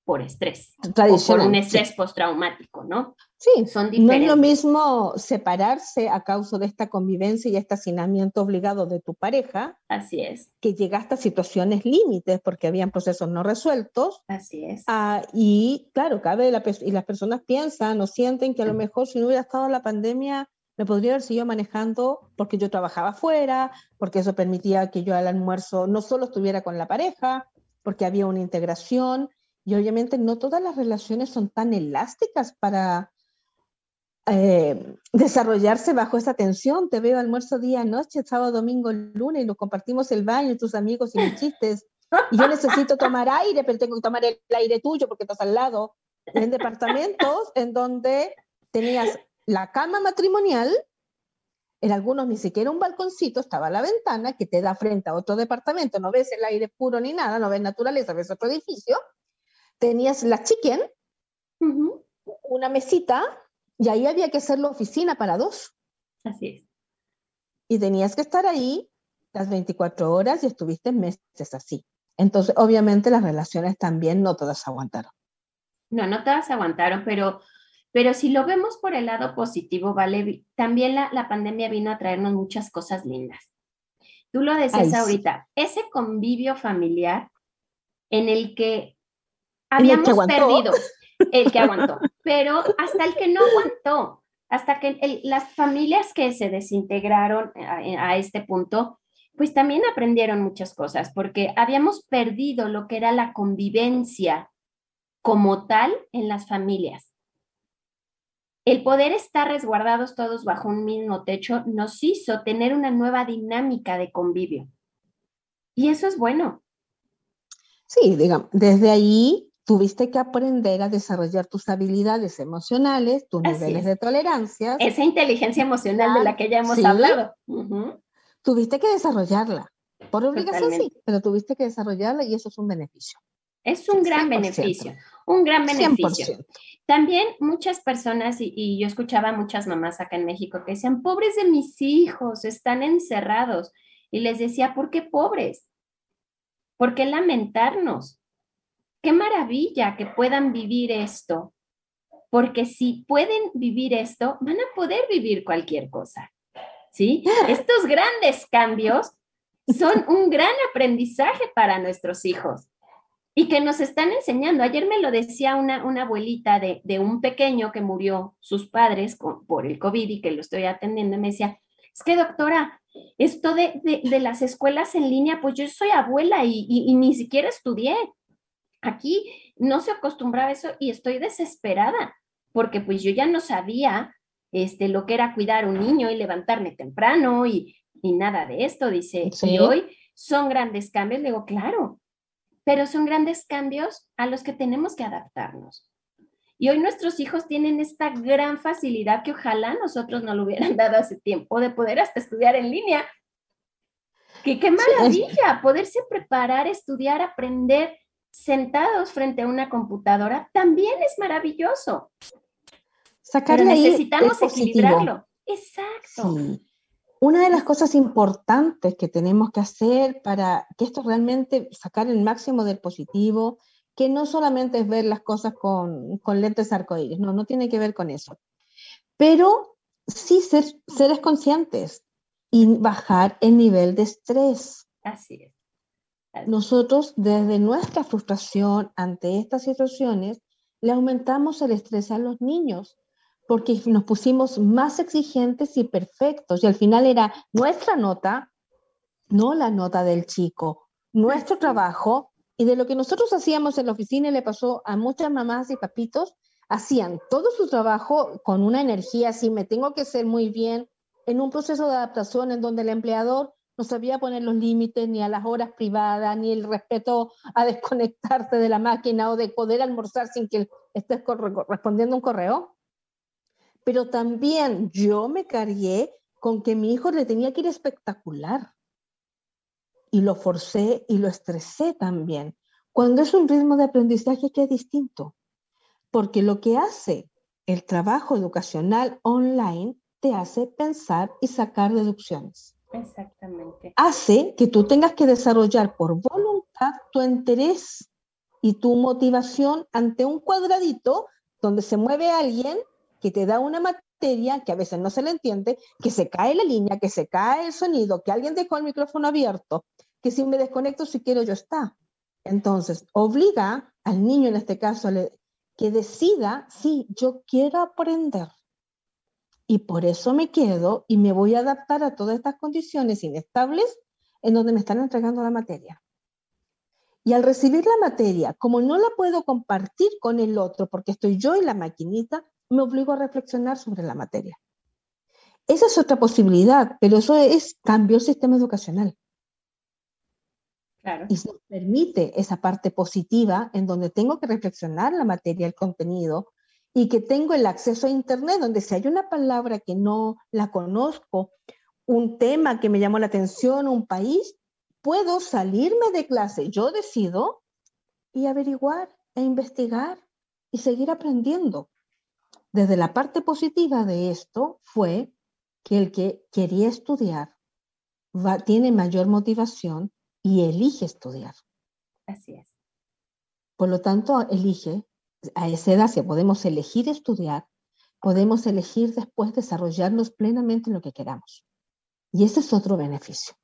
por estrés o por un sí. estrés postraumático, ¿no? Sí, Son no es diferentes. lo mismo separarse a causa de esta convivencia y este hacinamiento obligado de tu pareja Así es, que llegaste a situaciones límites porque habían procesos no resueltos así es. Ah, y claro, cabe la, y las personas piensan o sienten que a lo mejor si no hubiera estado la pandemia me podría haber seguido manejando porque yo trabajaba afuera, porque eso permitía que yo al almuerzo no solo estuviera con la pareja, porque había una integración y obviamente no todas las relaciones son tan elásticas para eh, desarrollarse bajo esa tensión. Te veo almuerzo día, noche, sábado, domingo, lunes y nos compartimos el baño, tus amigos y mis chistes. Y yo necesito tomar aire, pero tengo que tomar el aire tuyo porque estás al lado. En departamentos en donde tenías la cama matrimonial, en algunos ni siquiera un balconcito, estaba la ventana que te da frente a otro departamento, no ves el aire puro ni nada, no ves naturaleza, ves otro edificio. Tenías la chicken, una mesita Y ahí había que hacer la oficina para dos. Así es. Y tenías que estar ahí las 24 horas y estuviste meses así. Entonces, obviamente las relaciones también no todas aguantaron. No, no todas aguantaron, pero, pero si lo vemos por el lado positivo, ¿vale? También la, la pandemia vino a traernos muchas cosas lindas. Tú lo decías ahorita, ese convivio familiar en el que habíamos perdido, el que aguantó, pero hasta el que no aguantó, hasta que las familias que se desintegraron a, este punto, pues también aprendieron muchas cosas, porque habíamos perdido lo que era la convivencia como tal en las familias. El poder estar resguardados todos bajo un mismo techo nos hizo tener una nueva dinámica de convivio. Y eso es bueno. Sí, digamos, desde ahí tuviste que aprender a desarrollar tus habilidades emocionales, tus niveles de tolerancia. Esa inteligencia emocional de la que ya hemos hablado. Tuviste que desarrollarla. Por obligación sí, pero tuviste que desarrollarla y eso es un beneficio. Es un gran beneficio, un gran beneficio. También muchas personas, y, yo escuchaba muchas mamás acá en México que decían, pobres de mis hijos, están encerrados. Y les decía, ¿por qué pobres? ¿Por qué lamentarnos? Qué maravilla que puedan vivir esto, porque si pueden vivir esto, van a poder vivir cualquier cosa. ¿Sí? Estos grandes cambios son un gran aprendizaje para nuestros hijos y que nos están enseñando. Ayer me lo decía una, una abuelita de, un pequeño que murió sus padres por el COVID y que lo estoy atendiendo y me decía, es que doctora, esto de, las escuelas en línea, pues yo soy abuela y, y, ni siquiera estudié. Aquí no se acostumbraba eso y estoy desesperada porque pues yo ya no sabía este, lo que era cuidar a un niño y levantarme temprano y, nada de esto, dice. Y hoy son grandes cambios. Le digo, claro, pero son grandes cambios a los que tenemos que adaptarnos. Y hoy nuestros hijos tienen esta gran facilidad que ojalá nosotros no lo hubieran dado hace tiempo de poder hasta estudiar en línea. Que qué maravilla poderse preparar, estudiar, aprender sentados frente a una computadora también es maravilloso. Sacarle Pero necesitamos equilibrarlo. Exacto. Una de las cosas importantes que tenemos que hacer para que esto realmente sacar el máximo del positivo, que no solamente es ver las cosas con, con lentes arcoíris, no, no tiene que ver con eso. Pero sí ser seres conscientes y bajar el nivel de estrés. Así es nosotros desde nuestra frustración ante estas situaciones le aumentamos el estrés a los niños porque nos pusimos más exigentes y perfectos. Y al final era nuestra nota, no la nota del chico, nuestro trabajo y de lo que nosotros hacíamos en la oficina le pasó a muchas mamás y papitos, hacían todo su trabajo con una energía así, me tengo que hacer muy bien en un proceso de adaptación en donde el empleador no sabía poner los límites ni a las horas privadas, ni el respeto a desconectarte de la máquina o de poder almorzar sin que estés respondiendo un correo. Pero también yo me cargué con que mi hijo le tenía que ir espectacular. Y lo forcé y lo estresé también. Cuando es un ritmo de aprendizaje que es distinto. Porque lo que hace el trabajo educacional online te hace pensar y sacar deducciones. Exactamente. Hace que tú tengas que desarrollar por voluntad tu interés y tu motivación ante un cuadradito donde se mueve alguien que te da una materia que a veces no se le entiende, que se cae la línea, que se cae el sonido, que alguien dejó el micrófono abierto, que si me desconecto si quiero yo está. Entonces, obliga al niño en este caso que decida, sí, yo quiero aprender y por eso me quedo y me voy a adaptar a todas estas condiciones inestables en donde me están entregando la materia. Y al recibir la materia, como no la puedo compartir con el otro porque estoy yo y la maquinita, me obligo a reflexionar sobre la materia. Esa es otra posibilidad, pero eso es cambio el sistema educacional. Claro. Y se permite esa parte positiva en donde tengo que reflexionar la materia, el contenido, y que tengo el acceso a Internet, donde si hay una palabra que no la conozco, un tema que me llamó la atención, un país, puedo salirme de clase, yo decido, y averiguar e investigar y seguir aprendiendo. desde la parte positiva de esto fue que el que quería estudiar va, tiene mayor motivación y elige estudiar. Así es. Por lo tanto, elige, a esa edad, si podemos elegir estudiar, podemos elegir después desarrollarnos plenamente en lo que queramos. Y ese es otro beneficio.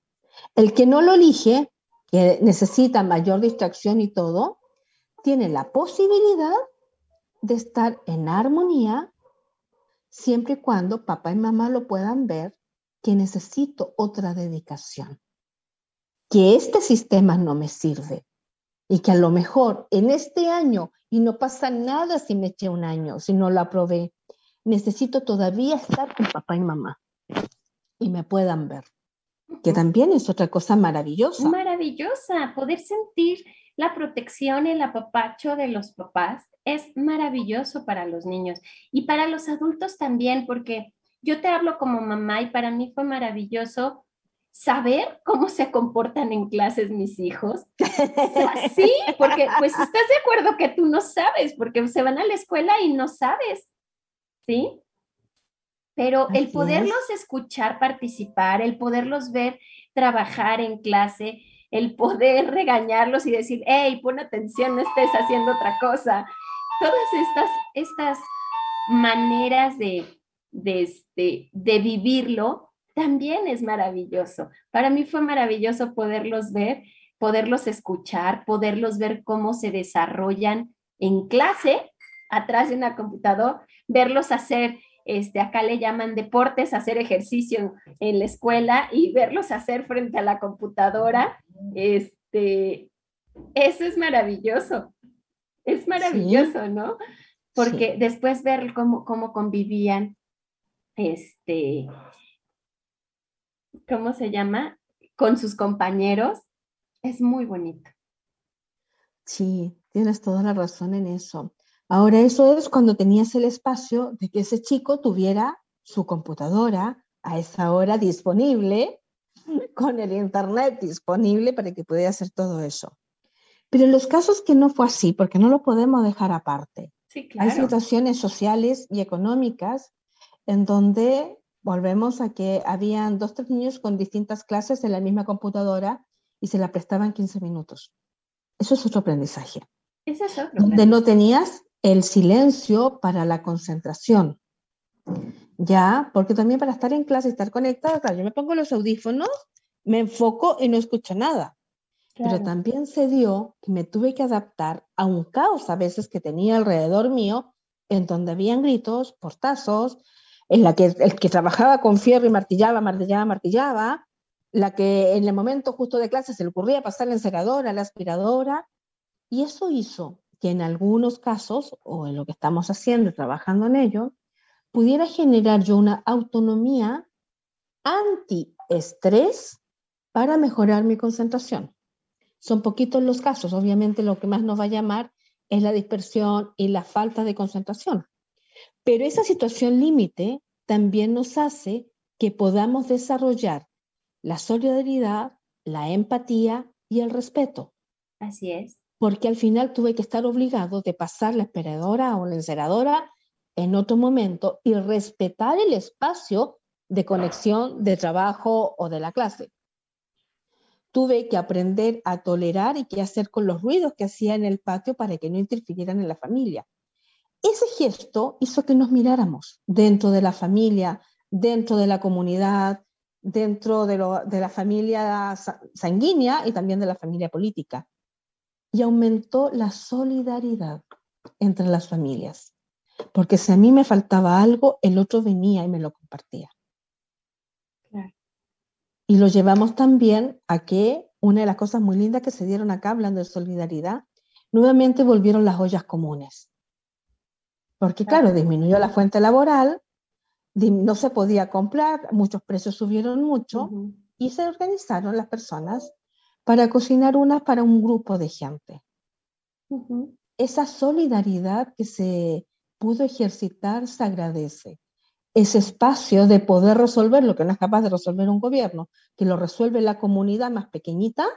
El que no lo elige, que necesita mayor distracción y todo, tiene la posibilidad de estar en armonía siempre y cuando papá y mamá lo puedan ver que necesito otra dedicación, que este sistema no me sirve y que a lo mejor en este año, y no pasa nada si me eché un año, si no lo aprobé, necesito todavía estar con papá y mamá y me puedan ver, que también es otra cosa maravillosa. Maravillosa, poder sentir la protección y el apapacho de los papás es maravilloso para los niños y para los adultos también, porque yo te hablo como mamá y para mí fue maravilloso saber cómo se comportan en clases mis hijos. sí, porque pues estás de acuerdo que tú no sabes, porque se van a la escuela y no sabes, ¿sí? Pero el poderlos escuchar participar, el poderlos ver trabajar en clase, el poder regañarlos y decir, hey, pon atención, no estés haciendo otra cosa. Todas estas, estas maneras de, de, este, de vivirlo también es maravilloso. Para mí fue maravilloso poderlos ver, poderlos escuchar, poderlos ver cómo se desarrollan en clase, atrás de una computadora, verlos hacer este, acá le llaman deportes, hacer ejercicio en la escuela y verlos hacer frente a la computadora, este, eso es maravilloso. Es maravilloso, ¿no? Porque después ver cómo, cómo convivían, este, ¿cómo se llama? Con sus compañeros, es muy bonito. Sí, tienes toda la razón en eso. Ahora eso es cuando tenías el espacio de que ese chico tuviera su computadora a esa hora disponible, con el internet disponible para que pudiera hacer todo eso. Pero en los casos que no fue así, porque no lo podemos dejar aparte, hay situaciones sociales y económicas en donde volvemos a que habían dos, tres niños con distintas clases en la misma computadora y se la prestaban 15 minutos. Eso es otro aprendizaje. Eso es otro donde no tenías el silencio para la concentración. Ya, porque también para estar en clase, estar conectada, yo me pongo los audífonos, me enfoco y no escucho nada. Pero también se dio que me tuve que adaptar a un caos a veces que tenía alrededor mío, en donde habían gritos, portazos, en la que el que trabajaba con fierro y martillaba, martillaba, martillaba, la que en el momento justo de clase se le ocurría pasar la enceradora, la aspiradora, y eso hizo que en algunos casos, o en lo que estamos haciendo, trabajando en ello, pudiera generar yo una autonomía anti-estrés para mejorar mi concentración. Son poquitos los casos, obviamente lo que más nos va a llamar es la dispersión y la falta de concentración. Pero esa situación límite también nos hace que podamos desarrollar la solidaridad, la empatía y el respeto. Así es porque al final tuve que estar obligado de pasar la esperadora o la enceradora en otro momento y respetar el espacio de conexión de trabajo o de la clase. Tuve que aprender a tolerar y qué hacer con los ruidos que hacía en el patio para que no interfirieran en la familia. Ese gesto hizo que nos miráramos dentro de la familia, dentro de la comunidad, dentro de, de la familia sanguínea y también de la familia política y aumentó la solidaridad entre las familias. Porque si a mí me faltaba algo, el otro venía y me lo compartía. Y lo llevamos también a que una de las cosas muy lindas que se dieron acá, hablando de solidaridad, nuevamente volvieron las ollas comunes. Porque claro, disminuyó la fuente laboral, no se podía comprar, muchos precios subieron mucho y se organizaron las personas para cocinar una para un grupo de gente. Esa solidaridad que se pudo ejercitar se agradece. Ese espacio de poder resolver lo que no es capaz de resolver un gobierno, que lo resuelve la comunidad más pequeñita,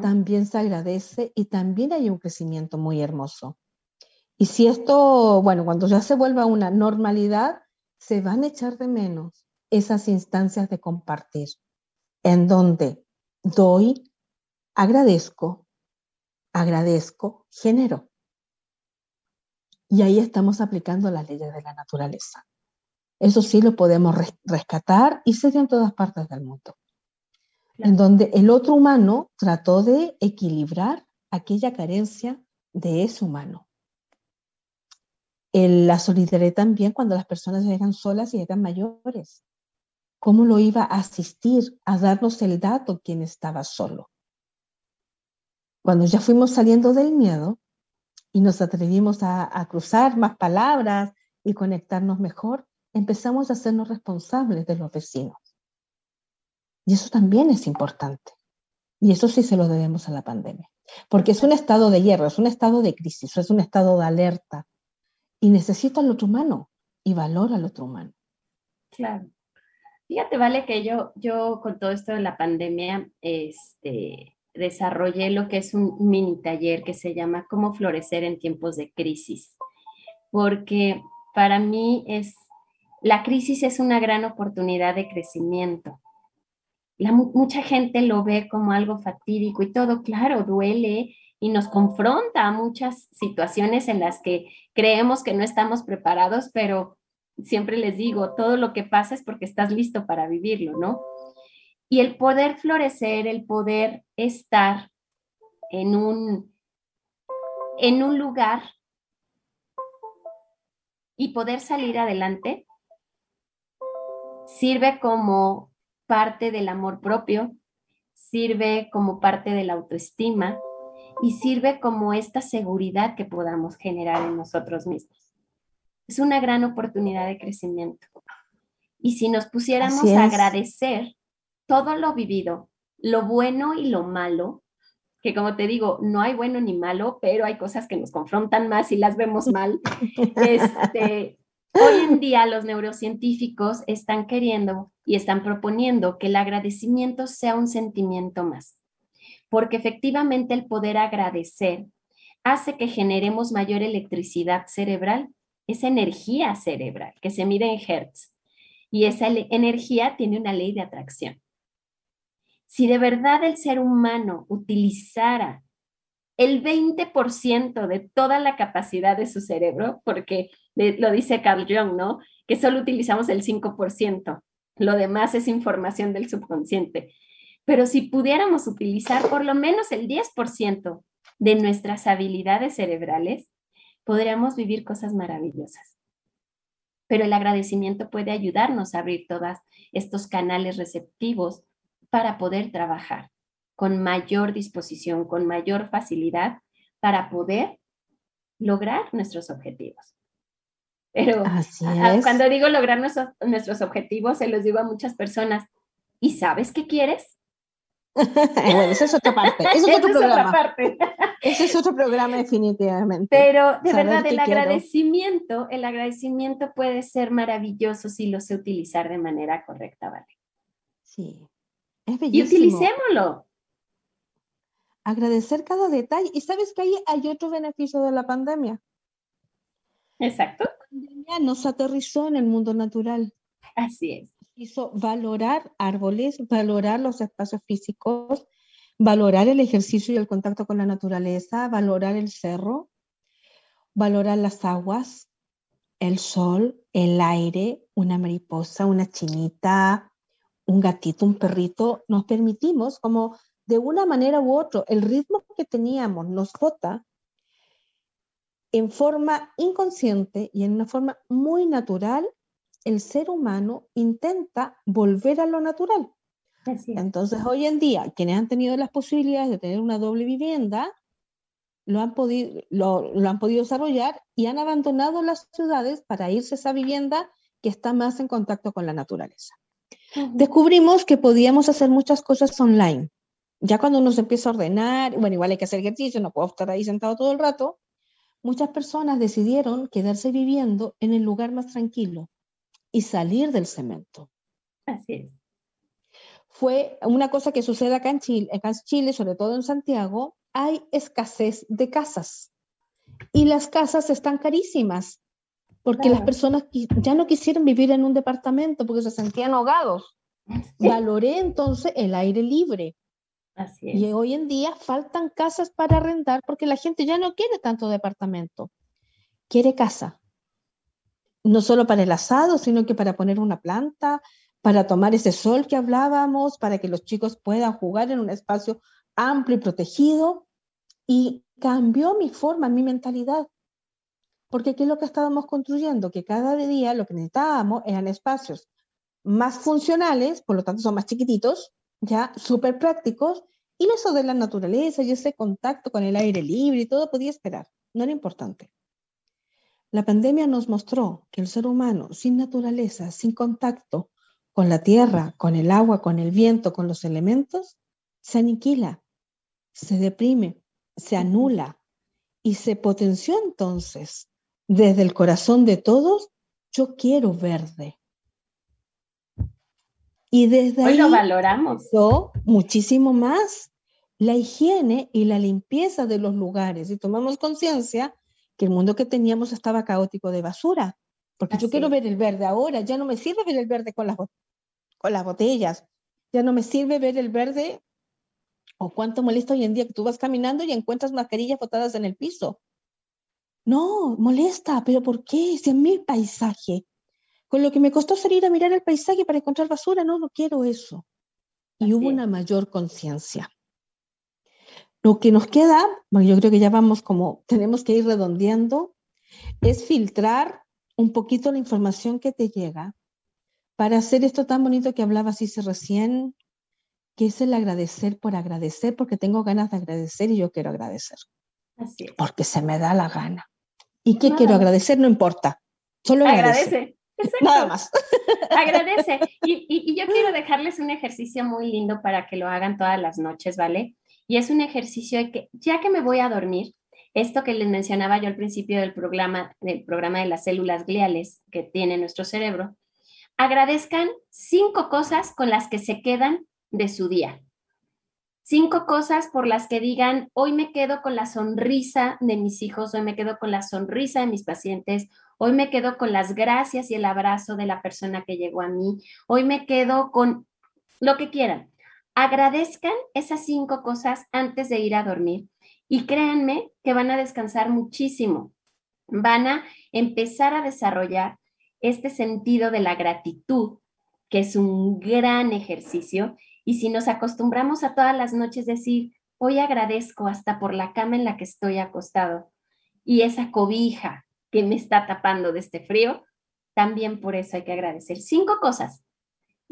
también se agradece y también hay un crecimiento muy hermoso. Y si esto, bueno, cuando ya se vuelva una normalidad, se van a echar de menos esas instancias de compartir, en donde doy, agradezco, agradezco, genero. Y ahí estamos aplicando las leyes de la naturaleza. Eso sí lo podemos rescatar y se dio en todas partes del mundo. En donde el otro humano trató de equilibrar aquella carencia de ese humano. La solidaridad también cuando las personas llegan solas y llegan mayores. ¿Cómo lo iba a asistir, a darnos el dato quien estaba solo? Cuando ya fuimos saliendo del miedo y nos atrevimos a, a cruzar más palabras y conectarnos mejor, empezamos a hacernos responsables de los vecinos. Y eso también es importante. Y eso sí se lo debemos a la pandemia. Porque es un estado de hierro, es un estado de crisis, es un estado de alerta. Y necesita al otro humano y valora al otro humano. Claro. Fíjate, vale, que yo, yo con todo esto de la pandemia, este, desarrollé lo que es un mini taller que se llama Cómo florecer en tiempos de crisis. Porque para mí es, la crisis es una gran oportunidad de crecimiento mucha gente lo ve como algo fatídico y todo, claro, duele y nos confronta a muchas situaciones en las que creemos que no estamos preparados, pero siempre les digo, todo lo que pasa es porque estás listo para vivirlo, ¿no? Y el poder florecer, el poder estar en un, en un lugar y poder salir adelante, sirve como parte del amor propio, sirve como parte de la autoestima y sirve como esta seguridad que podamos generar en nosotros mismos. Es una gran oportunidad de crecimiento. Y si nos pusiéramos a agradecer todo lo vivido, lo bueno y lo malo, que como te digo, no hay bueno ni malo, pero hay cosas que nos confrontan más y las vemos mal. Este, Hoy en día los neurocientíficos están queriendo y están proponiendo que el agradecimiento sea un sentimiento más, porque efectivamente el poder agradecer hace que generemos mayor electricidad cerebral, esa energía cerebral que se mide en hertz, y esa energía tiene una ley de atracción. Si de verdad el ser humano utilizara el 20% de toda la capacidad de su cerebro, porque lo dice Carl Jung, ¿no? Que solo utilizamos el 5%, lo demás es información del subconsciente. Pero si pudiéramos utilizar por lo menos el 10% de nuestras habilidades cerebrales, podríamos vivir cosas maravillosas. Pero el agradecimiento puede ayudarnos a abrir todos estos canales receptivos para poder trabajar con mayor disposición, con mayor facilidad para poder lograr nuestros objetivos. Pero cuando digo lograr nuestros, nuestros objetivos, se los digo a muchas personas, ¿y sabes qué quieres? bueno, esa es otra parte. Ese es otro programa. parte. Ese es otro programa definitivamente. Pero de verdad, el agradecimiento, el agradecimiento puede ser maravilloso si lo sé utilizar de manera correcta, ¿vale? Sí. Es bellísimo. Y utilicémoslo agradecer cada detalle. Y sabes que ahí hay otro beneficio de la pandemia. Exacto. La pandemia nos aterrizó en el mundo natural. Así es. Hizo valorar árboles, valorar los espacios físicos, valorar el ejercicio y el contacto con la naturaleza, valorar el cerro, valorar las aguas, el sol, el aire, una mariposa, una chinita, un gatito, un perrito. Nos permitimos como de una manera u otra, el ritmo que teníamos nos rota en forma inconsciente y en una forma muy natural, el ser humano intenta volver a lo natural. Entonces, hoy en día, quienes han tenido las posibilidades de tener una doble vivienda, lo han, podido, lo, han podido desarrollar y han abandonado las ciudades para irse a esa vivienda que está más en contacto con la naturaleza. Descubrimos que podíamos hacer muchas cosas online ya cuando uno se empieza a ordenar, bueno, igual hay que hacer ejercicio, no puedo estar ahí sentado todo el rato, muchas personas decidieron quedarse viviendo en el lugar más tranquilo y salir del cemento. Así es. Fue una cosa que sucede acá en Chile, acá en Chile, sobre todo en Santiago, hay escasez de casas. Y las casas están carísimas, porque las personas ya no quisieron vivir en un departamento porque se sentían ahogados. Valoré entonces el aire libre. Así es. Y hoy en día faltan casas para arrendar porque la gente ya no quiere tanto departamento, quiere casa. No solo para el asado, sino que para poner una planta, para tomar ese sol que hablábamos, para que los chicos puedan jugar en un espacio amplio y protegido. Y cambió mi forma, mi mentalidad. Porque ¿qué es lo que estábamos construyendo? Que cada día lo que necesitábamos eran espacios más funcionales, por lo tanto son más chiquititos, ya súper prácticos, y eso de la naturaleza y ese contacto con el aire libre y todo podía esperar, no era importante. La pandemia nos mostró que el ser humano sin naturaleza, sin contacto con la tierra, con el agua, con el viento, con los elementos, se aniquila, se deprime, se anula y se potenció entonces desde el corazón de todos, yo quiero verde. Y desde ahí lo valoramos. muchísimo más la higiene y la limpieza de los lugares y tomamos conciencia que el mundo que teníamos estaba caótico de basura, porque yo quiero ver el verde ahora, ya no me sirve ver el verde con las, con las botellas, ya no me sirve ver el verde o cuánto molesta hoy en día que tú vas caminando y encuentras mascarillas botadas en el piso. No, molesta, pero ¿por qué? Si es mi paisaje. Con lo que me costó salir a mirar el paisaje para encontrar basura, no, no quiero eso. Y hubo una mayor conciencia. Lo que nos queda, bueno, yo creo que ya vamos como, tenemos que ir redondeando, es filtrar un poquito la información que te llega para hacer esto tan bonito que hablaba así recién, que es el agradecer por agradecer, porque tengo ganas de agradecer y yo quiero agradecer. Así es. Porque se me da la gana. ¿Y qué quiero agradecer? No importa. Solo agradece. Nada más. Agradece. Y, y, yo quiero dejarles un ejercicio muy lindo para que lo hagan todas las noches, ¿vale? Y es un ejercicio de que ya que me voy a dormir, esto que les mencionaba yo al principio del programa, del programa de las células gliales que tiene nuestro cerebro, agradezcan cinco cosas con las que se quedan de su día. Cinco cosas por las que digan, hoy me quedo con la sonrisa de mis hijos, hoy me quedo con la sonrisa de mis pacientes, hoy me quedo con las gracias y el abrazo de la persona que llegó a mí, hoy me quedo con lo que quieran. Agradezcan esas cinco cosas antes de ir a dormir y créanme que van a descansar muchísimo. Van a empezar a desarrollar este sentido de la gratitud, que es un gran ejercicio y si nos acostumbramos a todas las noches decir, hoy agradezco hasta por la cama en la que estoy acostado y esa cobija que me está tapando de este frío, también por eso hay que agradecer. Cinco cosas.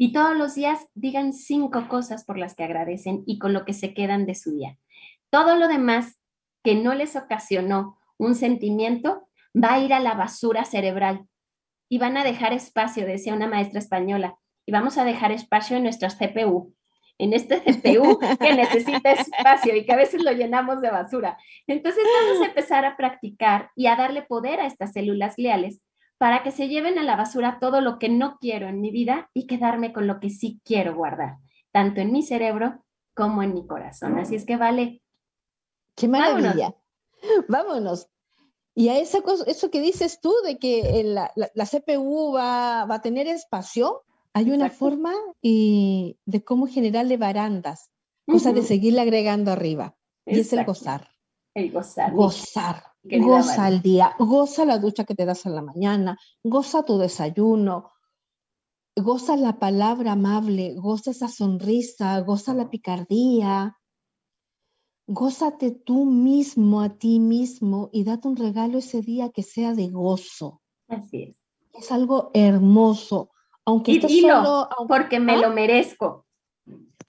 Y todos los días digan cinco cosas por las que agradecen y con lo que se quedan de su día. Todo lo demás que no les ocasionó un sentimiento va a ir a la basura cerebral y van a dejar espacio, decía una maestra española, y vamos a dejar espacio en nuestras CPU en este CPU que necesita espacio y que a veces lo llenamos de basura. Entonces vamos a empezar a practicar y a darle poder a estas células gliales para que se lleven a la basura todo lo que no quiero en mi vida y quedarme con lo que sí quiero guardar, tanto en mi cerebro como en mi corazón. Así es que vale. Qué maravilla. Vámonos. Y a esa cosa, eso que dices tú de que la, la, CPU va, va, a tener espacio, hay una forma y de cómo generarle barandas, cosa de seguirle agregando arriba. Y es el gozar. El gozar. Gozar. Goza el día, goza la ducha que te das en la mañana, goza tu desayuno, goza la palabra amable, goza esa sonrisa, goza la picardía. Gózate tú mismo a ti mismo y date un regalo ese día que sea de gozo. Así es. Es algo hermoso aunque y solo, porque me lo ¿Ah? merezco.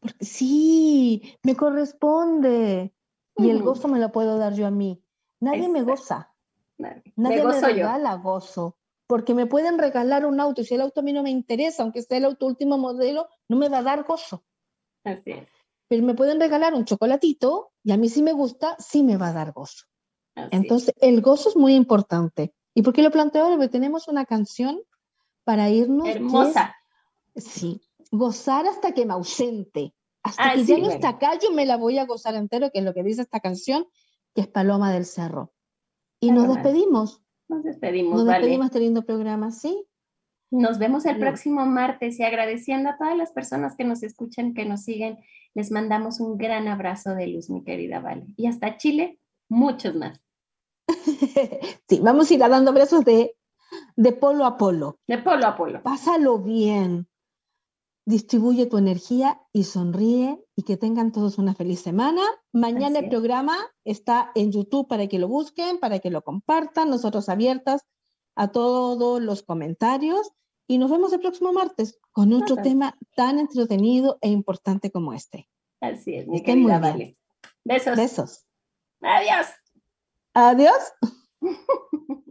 Porque sí, me corresponde. Y el gozo me lo puedo dar yo a mí. Nadie me goza. Nadie me, regala gozo. Porque me pueden regalar un auto y si el auto a mí no me interesa, aunque sea el auto último modelo, no me va a dar gozo. Así es. Pero me pueden regalar un chocolatito y a mí sí me gusta, sí me va a dar gozo. Entonces, el gozo es muy importante. ¿Y por qué lo planteo? Porque tenemos una canción para irnos. Hermosa. sí, gozar hasta que me ausente. Hasta que ya no está acá, yo me la voy a gozar entero, que es lo que dice esta canción, que es Paloma del Cerro. Y nos despedimos. Nos despedimos. Nos despedimos teniendo programa, ¿sí? Nos vemos el próximo martes y agradeciendo a todas las personas que nos escuchan, que nos siguen, les mandamos un gran abrazo de luz, mi querida Vale. Y hasta Chile, muchos más. sí, vamos a ir dando abrazos de, de polo a polo. De polo a polo. Pásalo bien. Distribuye tu energía y sonríe y que tengan todos una feliz semana. Mañana el programa está en YouTube para que lo busquen, para que lo compartan. Nosotros abiertas a todos los comentarios y nos vemos el próximo martes con otro tema tan entretenido e importante como este. Así es, mi querida Vale. Besos. Besos. Adiós. Adiós.